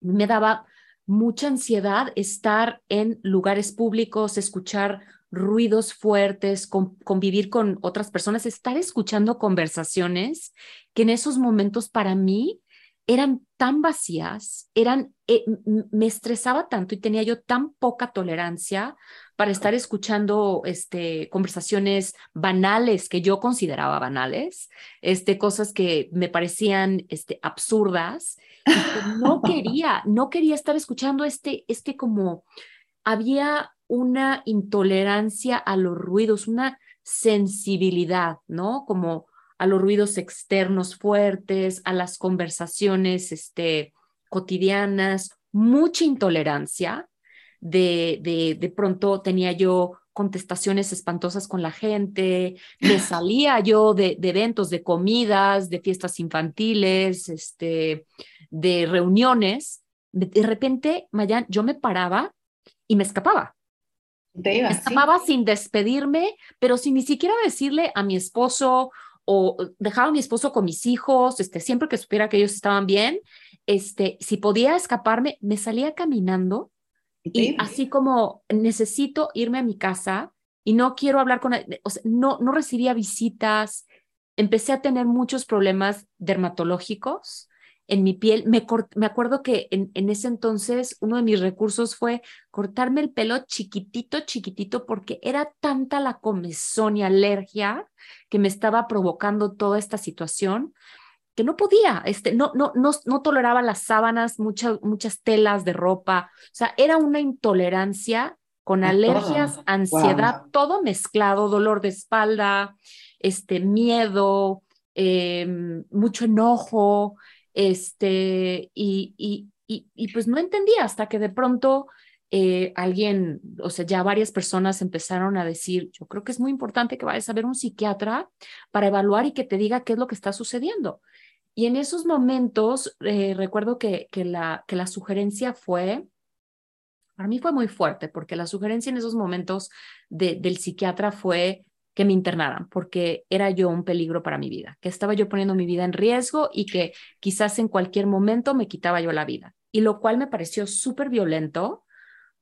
me daba mucha ansiedad estar en lugares públicos, escuchar ruidos fuertes, convivir con otras personas, estar escuchando conversaciones que en esos momentos para mí eran tan vacías, eran, eh, me estresaba tanto y tenía yo tan poca tolerancia para estar escuchando este, conversaciones banales que yo consideraba banales, este, cosas que me parecían este, absurdas. no quería, no quería estar escuchando este, este como, había una intolerancia a los ruidos, una sensibilidad, ¿no? Como a los ruidos externos fuertes, a las conversaciones este, cotidianas, mucha intolerancia. De, de, de pronto tenía yo contestaciones espantosas con la gente, me salía yo de, de, eventos, de comidas, de fiestas infantiles, este, de reuniones. De, repente, Mayan, yo me paraba y me escapaba. me escapaba sin despedirme, pero sin ni siquiera decirle a mi esposo o dejaba a mi esposo con mis hijos, este, siempre que supiera que ellos estaban bien, este, si podía escaparme, me salía caminando y así como necesito irme a mi casa y no quiero hablar con, o sea, no, no recibía visitas, empecé a tener muchos problemas dermatológicos, en mi piel. Me, me acuerdo que en, en, ese entonces uno de mis recursos fue cortarme el pelo chiquitito, chiquitito, porque era tanta la comezón y alergia que me estaba provocando toda esta situación que no podía, este, no, no, no, no toleraba las sábanas, muchas muchas telas de ropa, o sea, era una intolerancia con alergias, ansiedad, todo mezclado, dolor de espalda, este, miedo, em, mucho enojo, este, y, y, y, pues no entendía hasta que de pronto eh, alguien, o sea, ya varias personas empezaron a decir, yo creo que es muy importante que vayas a ver un psiquiatra para evaluar y que te diga qué es lo que está sucediendo. Y en esos momentos, eh, recuerdo que, que, la, que la sugerencia fue, para mí fue muy fuerte, porque la sugerencia en esos momentos de, del psiquiatra fue, que me internaran porque era yo un peligro para mi vida, que estaba yo poniendo mi vida en riesgo y que quizás en cualquier momento me quitaba yo la vida. Y lo cual me pareció súper violento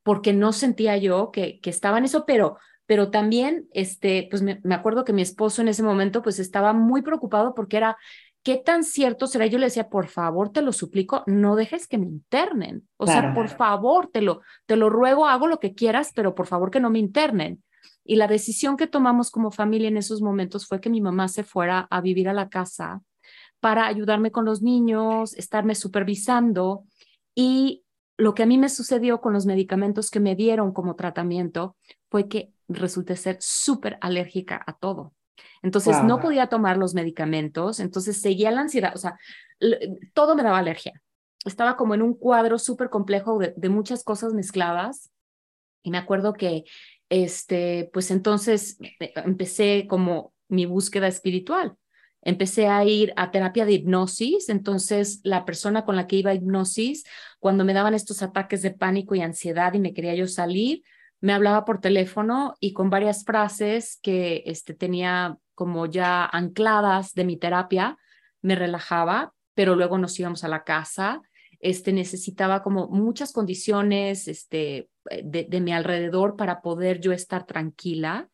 porque no sentía yo que, que estaba en eso, pero, pero también, este, pues me, acuerdo que mi esposo en ese momento pues estaba muy preocupado porque era, ¿qué tan cierto será? Yo le decía, por favor, te lo suplico, no dejes que me internen. O sea, por favor, te lo, te lo ruego, hago lo que quieras, pero por favor que no me internen. Y la decisión que tomamos como familia en esos momentos fue que mi mamá se fuera a vivir a la casa para ayudarme con los niños, estarme supervisando. Y lo que a mí me sucedió con los medicamentos que me dieron como tratamiento fue que resulté ser súper alérgica a todo. Entonces no podía tomar los medicamentos, entonces seguía la ansiedad, o sea, todo me daba alergia. Estaba como en un cuadro súper complejo de, de, muchas cosas mezcladas. Y me acuerdo que este, pues entonces eh, empecé como mi búsqueda espiritual. Empecé a ir a terapia de hipnosis, entonces la persona con la que iba a hipnosis, cuando me daban estos ataques de pánico y ansiedad y me quería yo salir, me hablaba por teléfono y con varias frases que este, tenía como ya ancladas de mi terapia, me relajaba, pero luego nos íbamos a la casa este, necesitaba como muchas condiciones este, eh, de, mi alrededor para poder yo estar tranquila.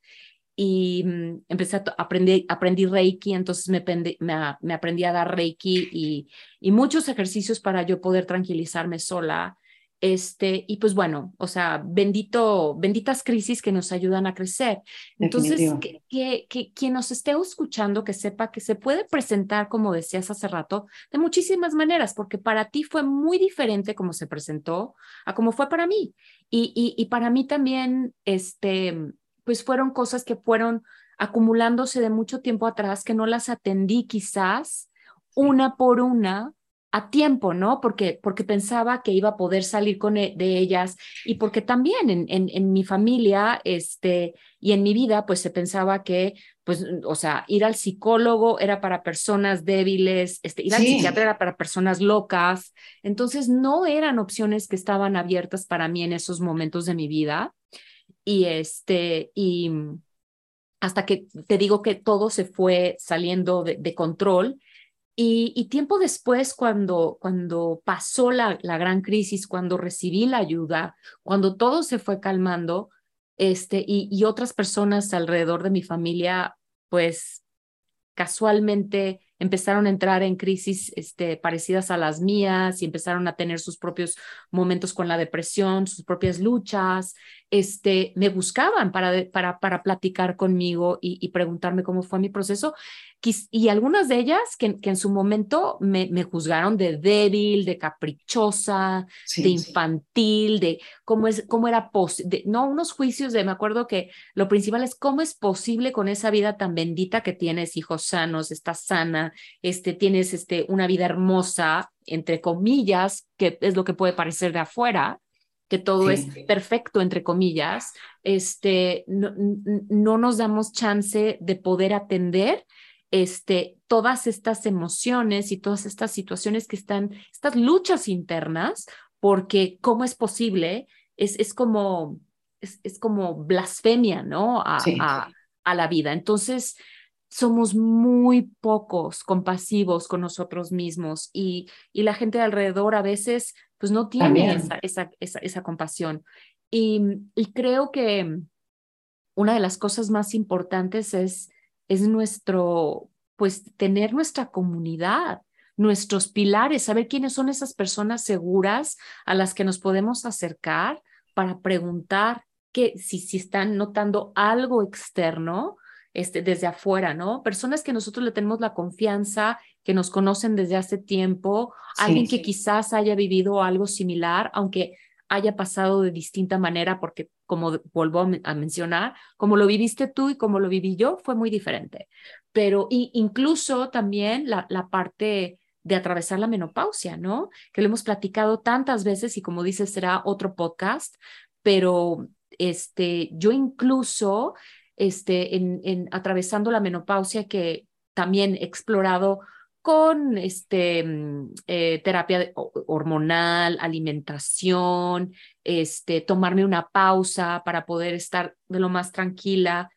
Y mm, empecé a aprender, aprendí Reiki, entonces me, me, aprendí a dar Reiki y, y muchos ejercicios para yo poder tranquilizarme sola este, y pues bueno, o sea, bendito, benditas crisis que nos ayudan a crecer. Entonces, que, que, que, quien nos esté escuchando, que sepa que se puede presentar, como decías hace rato, de muchísimas maneras, porque para ti fue muy diferente como se presentó a como fue para mí. Y, y, y para mí también, este, pues fueron cosas que fueron acumulándose de mucho tiempo atrás, que no las atendí quizás una por una a tiempo, ¿no? Porque, porque pensaba que iba a poder salir con e, de ellas y porque también en, en, en, mi familia este, y en mi vida, pues se pensaba que, pues, o sea, ir al psicólogo era para personas débiles, este, ir al psiquiatra era para personas locas. Entonces, no eran opciones que estaban abiertas para mí en esos momentos de mi vida. Y este, y hasta que te digo que todo se fue saliendo de, de control y, tiempo después, cuando, cuando pasó la, la, gran crisis, cuando recibí la ayuda, cuando todo se fue calmando, este, y, y otras personas alrededor de mi familia, pues casualmente empezaron a entrar en crisis este, parecidas a las mías y empezaron a tener sus propios momentos con la depresión, sus propias luchas, este, me buscaban para, para, para platicar conmigo y, y preguntarme cómo fue mi proceso. Y algunas de ellas que, que en su momento me, me, juzgaron de débil, de caprichosa, de infantil, de cómo, es, cómo era posible, no, unos juicios de, me acuerdo que lo principal es cómo es posible con esa vida tan bendita que tienes, hijos sanos, estás sana, este, tienes este, una vida hermosa, entre comillas, que es lo que puede parecer de afuera, que todo es perfecto, entre comillas, este, no, no, nos damos chance de poder atender este, todas estas emociones y todas estas situaciones que están, estas luchas internas, porque cómo es posible, es, es como, es, es como blasfemia, ¿no? A, a, a, la vida. Entonces, somos muy pocos compasivos con nosotros mismos y, y la gente de alrededor a veces pues no tiene esa, esa, esa, esa, compasión. Y, y creo que una de las cosas más importantes es es nuestro, pues tener nuestra comunidad, nuestros pilares, saber quiénes son esas personas seguras a las que nos podemos acercar para preguntar que si, si están notando algo externo este, desde afuera, ¿no? Personas que nosotros le tenemos la confianza, que nos conocen desde hace tiempo, alguien que quizás haya vivido algo similar, aunque haya pasado de distinta manera, porque como vuelvo a, mencionar, como lo viviste tú y como lo viví yo, fue muy diferente. Pero incluso también la, la parte de atravesar la menopausia, ¿no? Que lo hemos platicado tantas veces y como dices, será otro podcast, pero este, yo incluso, este, en, en atravesando la menopausia que también he explorado con este, mm, eh, terapia hormonal, alimentación, este, tomarme una pausa para poder estar de lo más tranquila.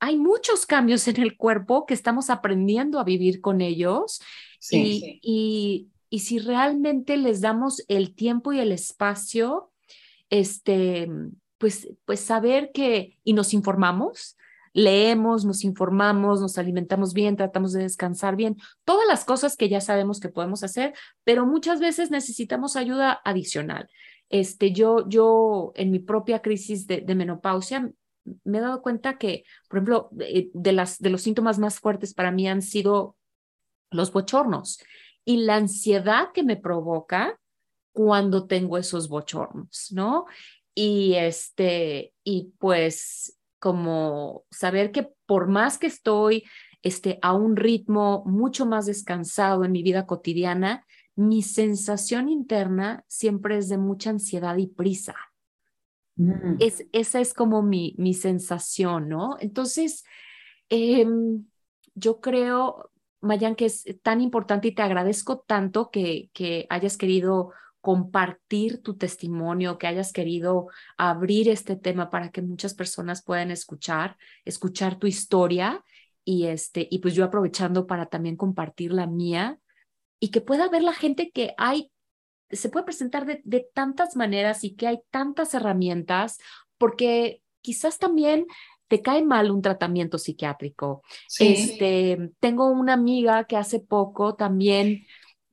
Hay muchos cambios en el cuerpo que estamos aprendiendo a vivir con ellos y, Y, y, si realmente les damos el tiempo y el espacio, este, pues, pues saber que y nos informamos, leemos, nos informamos, nos alimentamos bien, tratamos de descansar bien, todas las cosas que ya sabemos que podemos hacer, pero muchas veces necesitamos ayuda adicional. Este, yo, yo en mi propia crisis de, menopausia me he dado cuenta que, por ejemplo, de, de, las, de los síntomas más fuertes para mí han sido los bochornos y la ansiedad que me provoca cuando tengo esos bochornos, ¿no? Y este, y pues como saber que por más que estoy este, a un ritmo mucho más descansado en mi vida cotidiana, mi sensación interna siempre es de mucha ansiedad y prisa. Mm. Es, esa es como mi, mi sensación, ¿no? Entonces, em, yo creo, Mayan, que es tan importante y te agradezco tanto que, que hayas querido compartir tu testimonio, que hayas querido abrir este tema para que muchas personas puedan escuchar, escuchar tu historia y este y pues yo aprovechando para también compartir la mía y que pueda ver la gente que hay se puede presentar de, de tantas maneras y que hay tantas herramientas porque quizás también te cae mal un tratamiento psiquiátrico. Este, tengo una amiga que hace poco también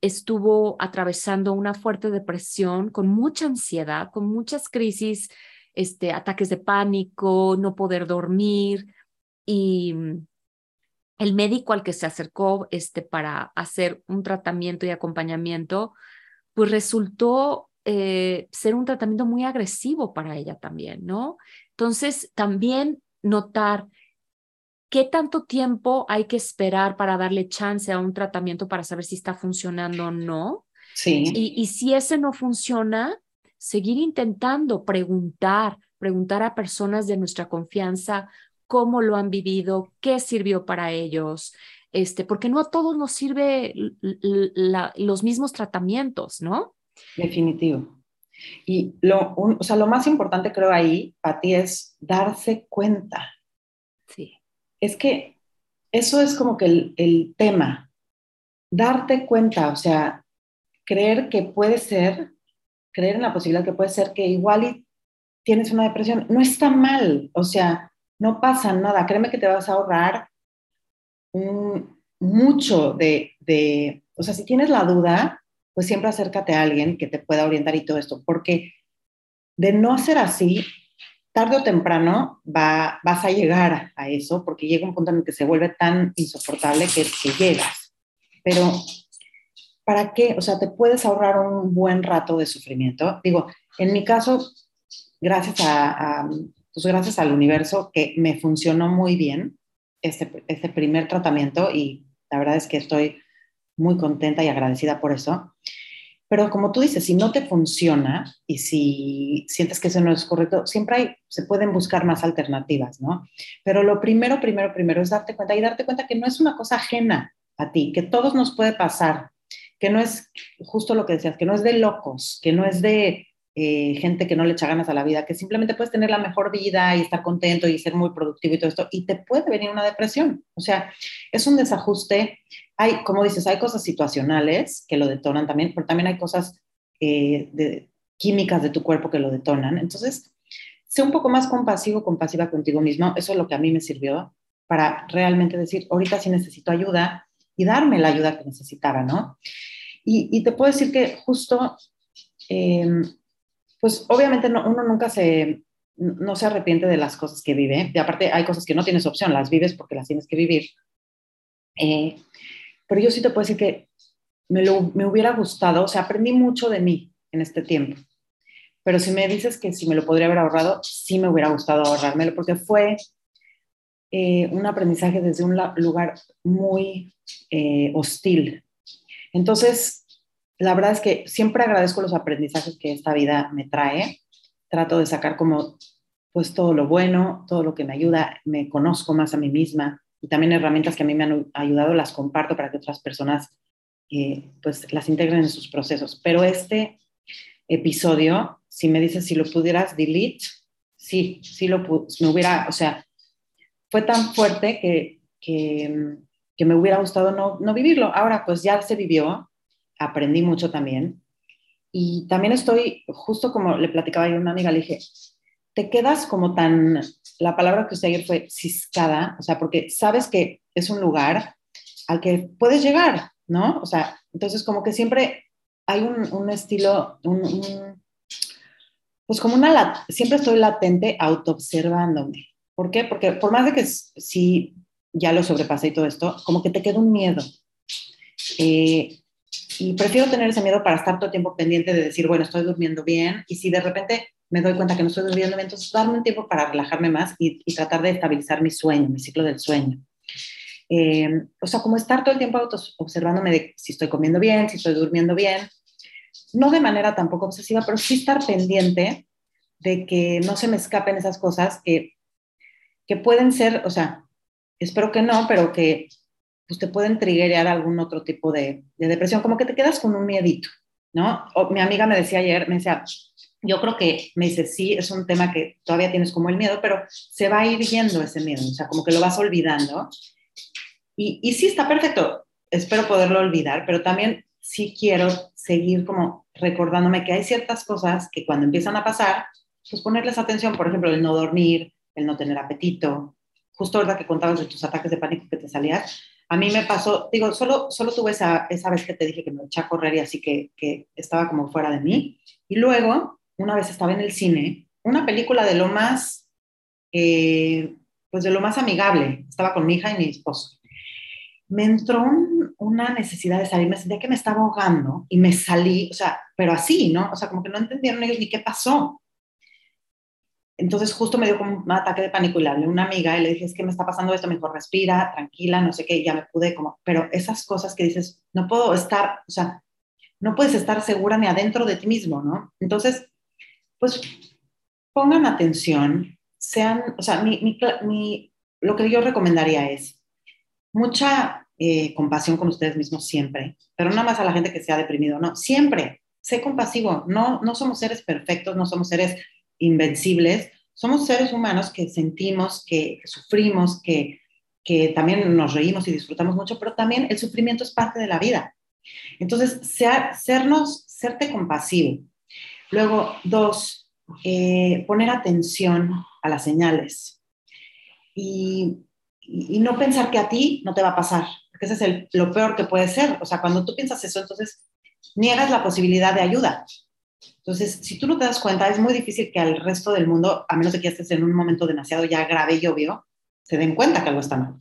estuvo atravesando una fuerte depresión, con mucha ansiedad, con muchas crisis, este, ataques de pánico, no poder dormir. Y mm, el médico al que se acercó este, para hacer un tratamiento y acompañamiento, pues resultó eh, ser un tratamiento muy agresivo para ella también, ¿no? Entonces, también notar ¿Qué tanto tiempo hay que esperar para darle chance a un tratamiento para saber si está funcionando o no? Sí. Y, y si ese no funciona, seguir intentando preguntar, preguntar a personas de nuestra confianza cómo lo han vivido, qué sirvió para ellos, este, porque no a todos nos sirve los mismos tratamientos, ¿no? Definitivo. Y lo, o sea, lo más importante creo ahí, Pati, es darse cuenta. Sí. Es que eso es como que el, el tema, darte cuenta, o sea, creer que puede ser, creer en la posibilidad que puede ser que igual tienes una depresión, no está mal, o sea, no pasa nada, créeme que te vas a ahorrar mucho de, de, o sea, si tienes la duda, pues siempre acércate a alguien que te pueda orientar y todo esto, porque de no ser así, tarde o temprano va, vas a llegar a eso, porque llega un punto en el que se vuelve tan insoportable que, que llegas. Pero, ¿para qué? O sea, te puedes ahorrar un buen rato de sufrimiento. Digo, en mi caso, gracias a, a pues gracias al universo que me funcionó muy bien este, este primer tratamiento y la verdad es que estoy muy contenta y agradecida por eso. Pero como tú dices, si no te funciona y si sientes que eso no es correcto, siempre hay, se pueden buscar más alternativas, ¿no? Pero lo primero, primero, primero es darte cuenta y darte cuenta que no es una cosa ajena a ti, que todos nos puede pasar, que no es justo lo que decías, que no es de locos, que no es de eh, gente que no le echa ganas a la vida, que simplemente puedes tener la mejor vida y estar contento y ser muy productivo y todo esto, y te puede venir una depresión. O sea, es un desajuste. Hay, como dices, hay cosas situacionales que lo detonan también, pero también hay cosas eh, de, químicas de tu cuerpo que lo detonan. Entonces, sé un poco más compasivo, compasiva contigo mismo. Eso es lo que a mí me sirvió para realmente decir, ahorita sí necesito ayuda y darme la ayuda que necesitaba, ¿no? Y, te puedo decir que justo eh, pues obviamente uno nunca se, no se arrepiente de las cosas que vive. Y aparte hay cosas que no tienes opción, las vives porque las tienes que vivir. Eh, pero yo sí te puedo decir que me, me hubiera gustado, o sea, aprendí mucho de mí en este tiempo. Pero si me dices que si me lo podría haber ahorrado, sí me hubiera gustado ahorrármelo porque fue eh, un aprendizaje desde un lugar muy eh, hostil. Entonces, la verdad es que siempre agradezco los aprendizajes que esta vida me trae. Trato de sacar como pues todo lo bueno, todo lo que me ayuda, me conozco más a mí misma y también herramientas que a mí me han ayudado las comparto para que otras personas eh, pues las integren en sus procesos. Pero este episodio, si me dices si lo pudieras delete, sí, sí lo me hubiera, o sea, fue tan fuerte que, que, que me hubiera gustado no, no vivirlo. Ahora pues ya se vivió, aprendí mucho también. Y también estoy, justo como le platicaba yo a una amiga, le dije, te quedas como tan, la palabra que usé ayer fue ciscada, o sea, porque sabes que es un lugar al que puedes llegar, ¿no? O sea, entonces como que siempre hay un, estilo, un, pues como una, siempre estoy latente autoobservándome. ¿Por qué? Porque por más de que sí ya lo sobrepasé y todo esto, como que te queda un miedo. Eh, y prefiero tener ese miedo para estar todo el tiempo pendiente de decir, bueno, estoy durmiendo bien. Y si de repente me doy cuenta que no estoy durmiendo bien, entonces darme un tiempo para relajarme más y, tratar de estabilizar mi sueño, mi ciclo del sueño. Eh, o sea, como estar todo el tiempo observándome de si estoy comiendo bien, si estoy durmiendo bien. No de manera tampoco obsesiva, pero sí estar pendiente de que no se me escapen esas cosas que, que pueden ser, o sea, espero que no, pero que pues te pueden triggerear algún otro tipo de, depresión, como que te quedas con un miedito, ¿no? O, mi amiga me decía ayer, me decía, yo creo que, me dice, sí, es un tema que todavía tienes como el miedo, pero se va a ir yendo ese miedo, o sea, como que lo vas olvidando. Y, y sí, está perfecto, espero poderlo olvidar, pero también sí quiero seguir como recordándome que hay ciertas cosas que cuando empiezan a pasar, pues ponerles atención, por ejemplo, el no dormir, el no tener apetito, justo ahora que contabas de tus ataques de pánico que te salías, a mí me pasó, digo, solo, solo tuve esa, esa vez que te dije que me eché a correr y así que, que estaba como fuera de mí. Y luego, una vez estaba en el cine, una película de lo más, eh, pues de lo más amigable. Estaba con mi hija y mi esposo. Me entró una necesidad de salir, me sentía que me estaba ahogando y me salí, o sea, pero así, ¿no? O sea, como que no entendieron ellos ni qué pasó. Entonces justo me dio como un ataque de pánico y le hablé a una amiga y le dije, es que me está pasando esto, me dijo, respira, tranquila, no sé qué, ya me pude como, pero esas cosas que dices, no puedo estar, o sea, no puedes estar segura ni adentro de ti mismo, ¿no? Entonces, pues pongan atención, sean, o sea, mi, lo que yo recomendaría es mucha eh, compasión con ustedes mismos siempre, pero nada más a la gente que se ha deprimido, no, siempre, sé compasivo, no, no somos seres perfectos, no somos seres invencibles, somos seres humanos que sentimos, que, sufrimos, que, que también nos reímos y disfrutamos mucho, pero también el sufrimiento es parte de la vida. Entonces, ser, sernos, serte compasivo. Luego, dos, eh, poner atención a las señales y, y, no pensar que a ti no te va a pasar, porque ese es lo peor que puede ser. O sea, cuando tú piensas eso, entonces niegas la posibilidad de ayuda. Entonces, si tú no te das cuenta, es muy difícil que al resto del mundo, a menos de que estés en un momento demasiado ya grave y obvio, se den cuenta que algo está mal.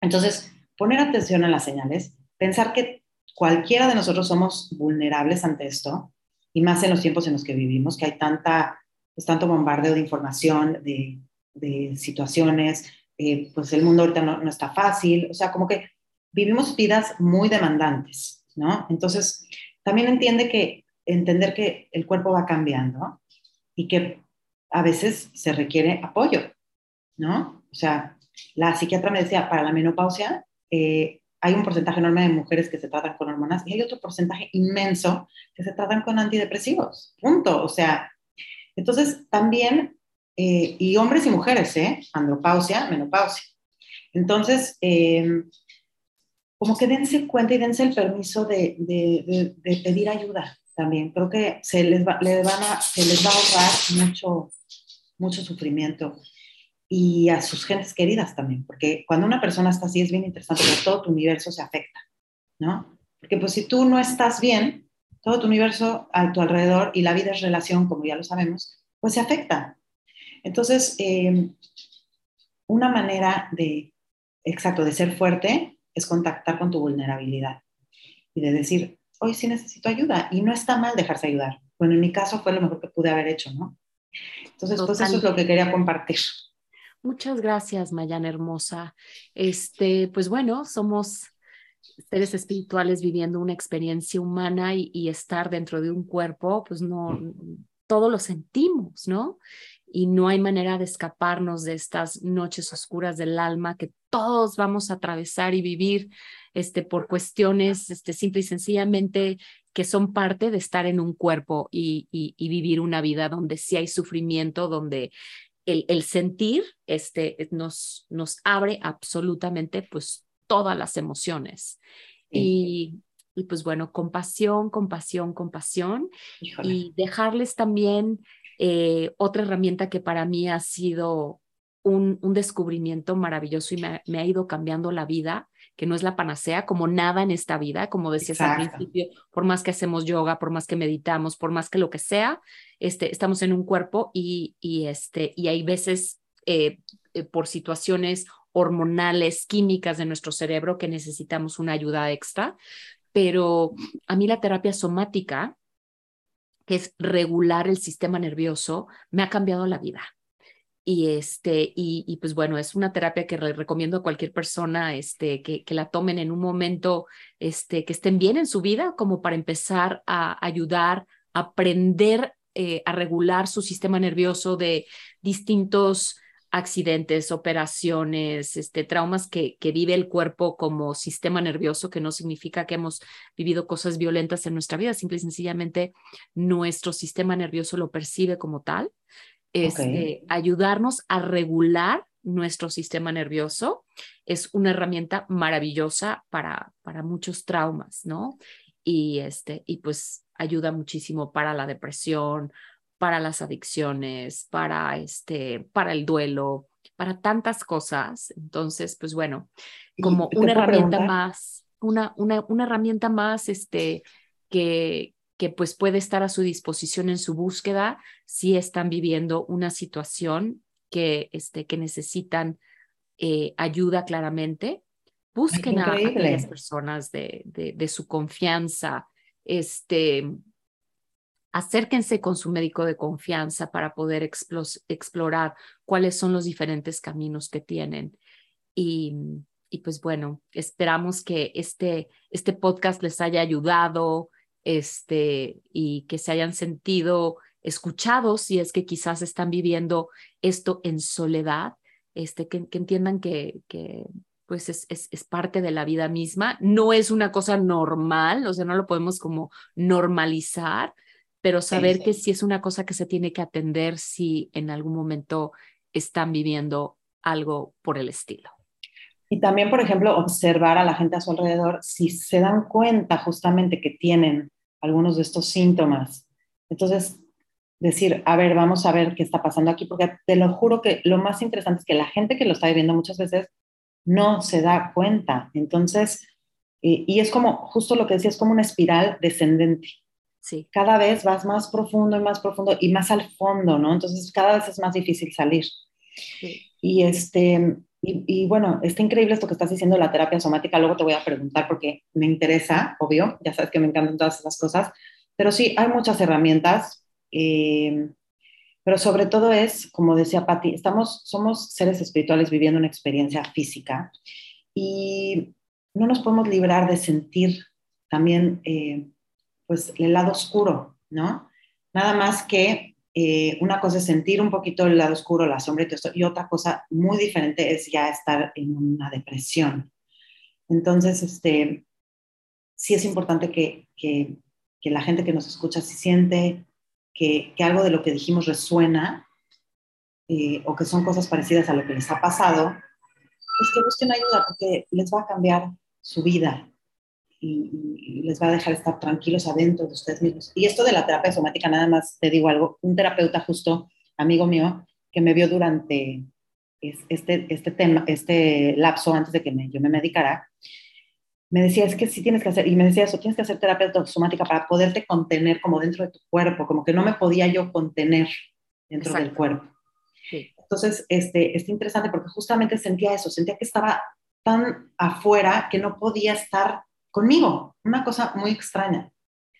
Entonces, poner atención a las señales, pensar que cualquiera de nosotros somos vulnerables ante esto, y más en los tiempos en los que vivimos, que hay tanta, pues, tanto bombardeo de información, de, de situaciones, eh, pues el mundo ahorita no, no, está fácil, o sea, como que vivimos vidas muy demandantes, ¿no? Entonces, también entiende que, entender que el cuerpo va cambiando y que a veces se requiere apoyo, ¿no? O sea, la psiquiatra me decía, para la menopausia eh, hay un porcentaje enorme de mujeres que se tratan con hormonas y hay otro porcentaje inmenso que se tratan con antidepresivos, punto. O sea, entonces también, eh, y hombres y mujeres, ¿eh? Andropausia, menopausia. Entonces, em, como que dense cuenta y dense el permiso de, de, de, pedir ayuda también. Creo que se les va, les van a, se les va a ahorrar mucho, mucho sufrimiento y a sus gentes queridas también, porque cuando una persona está así es bien interesante, porque todo tu universo se afecta, ¿no? Porque pues si tú no estás bien, todo tu universo a tu alrededor y la vida es relación, como ya lo sabemos, pues se afecta. Entonces, em, una manera de, exacto, de ser fuerte es contactar con tu vulnerabilidad y de decir, hoy sí necesito ayuda y no está mal dejarse ayudar. Bueno, en mi caso fue lo mejor que pude haber hecho, ¿no? Entonces, pues eso es lo que quería compartir. Muchas gracias, Mayana hermosa. Este, pues bueno, somos seres espirituales viviendo una experiencia humana y, estar dentro de un cuerpo, pues no, todo lo sentimos, ¿no? Y no hay manera de escaparnos de estas noches oscuras del alma que todos vamos a atravesar y vivir este, por cuestiones este, simple y sencillamente que son parte de estar en un cuerpo y, y, vivir una vida donde sí hay sufrimiento, donde el, sentir este, nos, nos abre absolutamente pues todas las emociones. Y, y, pues bueno, compasión, compasión, compasión. Y dejarles también eh, otra herramienta que para mí ha sido un, un descubrimiento maravilloso y me, me, ha ido cambiando la vida que no es la panacea, como nada en esta vida, como decías al principio, por más que hacemos yoga, por más que meditamos, por más que lo que sea, este, estamos en un cuerpo y, y, este, y hay veces eh, eh, por situaciones hormonales, químicas de nuestro cerebro que necesitamos una ayuda extra, pero a mí la terapia somática, que es regular el sistema nervioso, me ha cambiado la vida. Y, este, y, pues bueno, es una terapia que recomiendo a cualquier persona este, que, que, la tomen en un momento este, que estén bien en su vida, como para empezar a ayudar a aprender eh, a regular su sistema nervioso de distintos accidentes, operaciones, este, traumas que, que vive el cuerpo como sistema nervioso, que no significa que hemos vivido cosas violentas en nuestra vida, simple y sencillamente nuestro sistema nervioso lo percibe como tal es este, ayudarnos a regular nuestro sistema nervioso. Es una herramienta maravillosa para, para muchos traumas, ¿no? Y, este, y pues ayuda muchísimo para la depresión, para las adicciones, para, este, para el duelo, para tantas cosas. Entonces, pues bueno, como una herramienta más, una, una, una herramienta más este, que, que pues puede estar a su disposición en su búsqueda si están viviendo una situación que, este, que necesitan eh, ayuda claramente. Busquen a, aquellas personas de, de, su confianza, este, acérquense con su médico de confianza para poder explorar cuáles son los diferentes caminos que tienen. Y, y, pues bueno, esperamos que este, este podcast les haya ayudado, este, y que se hayan sentido escuchados si es que quizás están viviendo esto en soledad, este, que, entiendan que, que pues es, es, es, parte de la vida misma, no es una cosa normal, o sea, no lo podemos como normalizar, pero saber que sí es una cosa que se tiene que atender si en algún momento están viviendo algo por el estilo. Y también, por ejemplo, observar a la gente a su alrededor si se dan cuenta justamente que tienen algunos de estos síntomas. Entonces, decir, a ver, vamos a ver qué está pasando aquí, porque te lo juro que lo más interesante es que la gente que lo está viviendo muchas veces no se da cuenta. Entonces, y, es como, justo lo que decía, es como una espiral descendente. Sí. Cada vez vas más profundo y más profundo y más al fondo, ¿no? Entonces, cada vez es más difícil salir. Sí. Y este, y, bueno, está increíble esto que estás diciendo de la terapia somática. Luego te voy a preguntar porque me interesa, obvio. Ya sabes que me encantan todas esas cosas. Pero sí, hay muchas herramientas. Eh, pero sobre todo es, como decía Patti, estamos, somos seres espirituales viviendo una experiencia física y no nos podemos librar de sentir también eh, pues el lado oscuro, ¿no? Nada más que eh, una cosa es sentir un poquito el lado oscuro, la sombra y todo y otra cosa muy diferente es ya estar en una depresión. Entonces, este, sí es importante que, que, la gente que nos escucha, si siente que, que, algo de lo que dijimos resuena eh, o que son cosas parecidas a lo que les ha pasado, pues que busquen ayuda porque les va a cambiar su vida y, les va a dejar estar tranquilos adentro de ustedes mismos. Y esto de la terapia somática, nada más te digo algo, un terapeuta justo, amigo mío, que me vio durante este, este tema, este lapso antes de que me, yo me medicara, me decía, es que sí tienes que hacer, y me decía eso, tienes que hacer terapia somática para poderte contener como dentro de tu cuerpo, como que no me podía yo contener dentro del cuerpo. Entonces, este, es interesante porque justamente sentía eso, sentía que estaba tan afuera que no podía estar conmigo, una cosa muy extraña.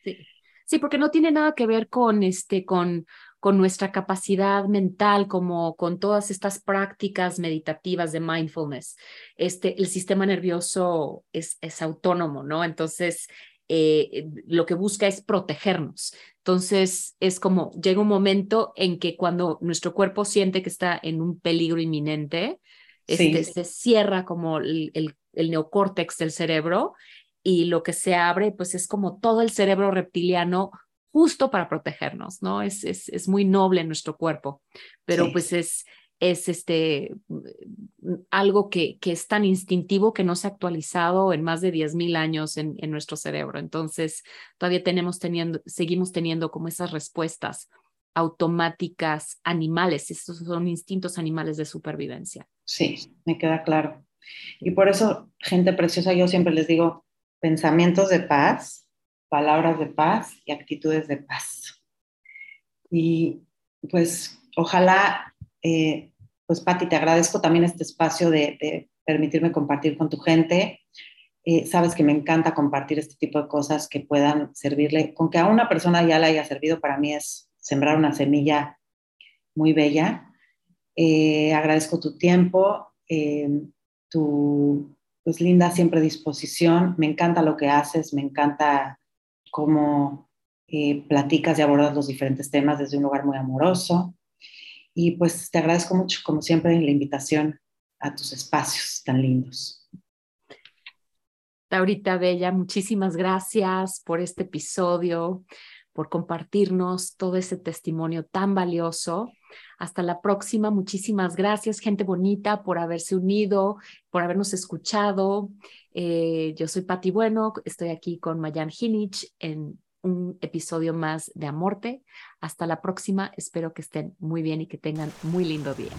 Sí. sí, porque no tiene nada que ver con, este, con, con nuestra capacidad mental, como con todas estas prácticas meditativas de mindfulness. Este, el sistema nervioso es, es autónomo, ¿no? Entonces, eh, lo que busca es protegernos. Entonces, es como llega un momento en que cuando nuestro cuerpo siente que está en un peligro inminente, este, se cierra como el, el, el neocórtex del cerebro y lo que se abre pues es como todo el cerebro reptiliano justo para protegernos, ¿no? Es, es, es muy noble nuestro cuerpo, pero pues es, es este, algo que, que, es tan instintivo que no se ha actualizado en más de 10.000 años en, en, nuestro cerebro. Entonces, todavía tenemos teniendo, seguimos teniendo como esas respuestas automáticas animales. Estos son instintos animales de supervivencia. Sí, me queda claro. Y por eso, gente preciosa, yo siempre les digo, pensamientos de paz, palabras de paz y actitudes de paz. Y pues ojalá, eh, pues Patti, te agradezco también este espacio de, permitirme compartir con tu gente. Eh, sabes que me encanta compartir este tipo de cosas que puedan servirle, con que a una persona ya le haya servido, para mí es sembrar una semilla muy bella. Eh, agradezco tu tiempo, tu, pues linda siempre disposición, me encanta lo que haces, me encanta cómo eh, platicas y abordas los diferentes temas desde un lugar muy amoroso. Y pues te agradezco mucho, como siempre, la invitación a tus espacios tan lindos. Taurita Bella, muchísimas gracias por este episodio, por compartirnos todo ese testimonio tan valioso. Hasta la próxima. Muchísimas gracias, gente bonita, por haberse unido, por habernos escuchado. Eh, yo soy Patti Bueno, estoy aquí con Mayan Hinich en un episodio más de Amorte. Hasta la próxima. Espero que estén muy bien y que tengan muy lindo día.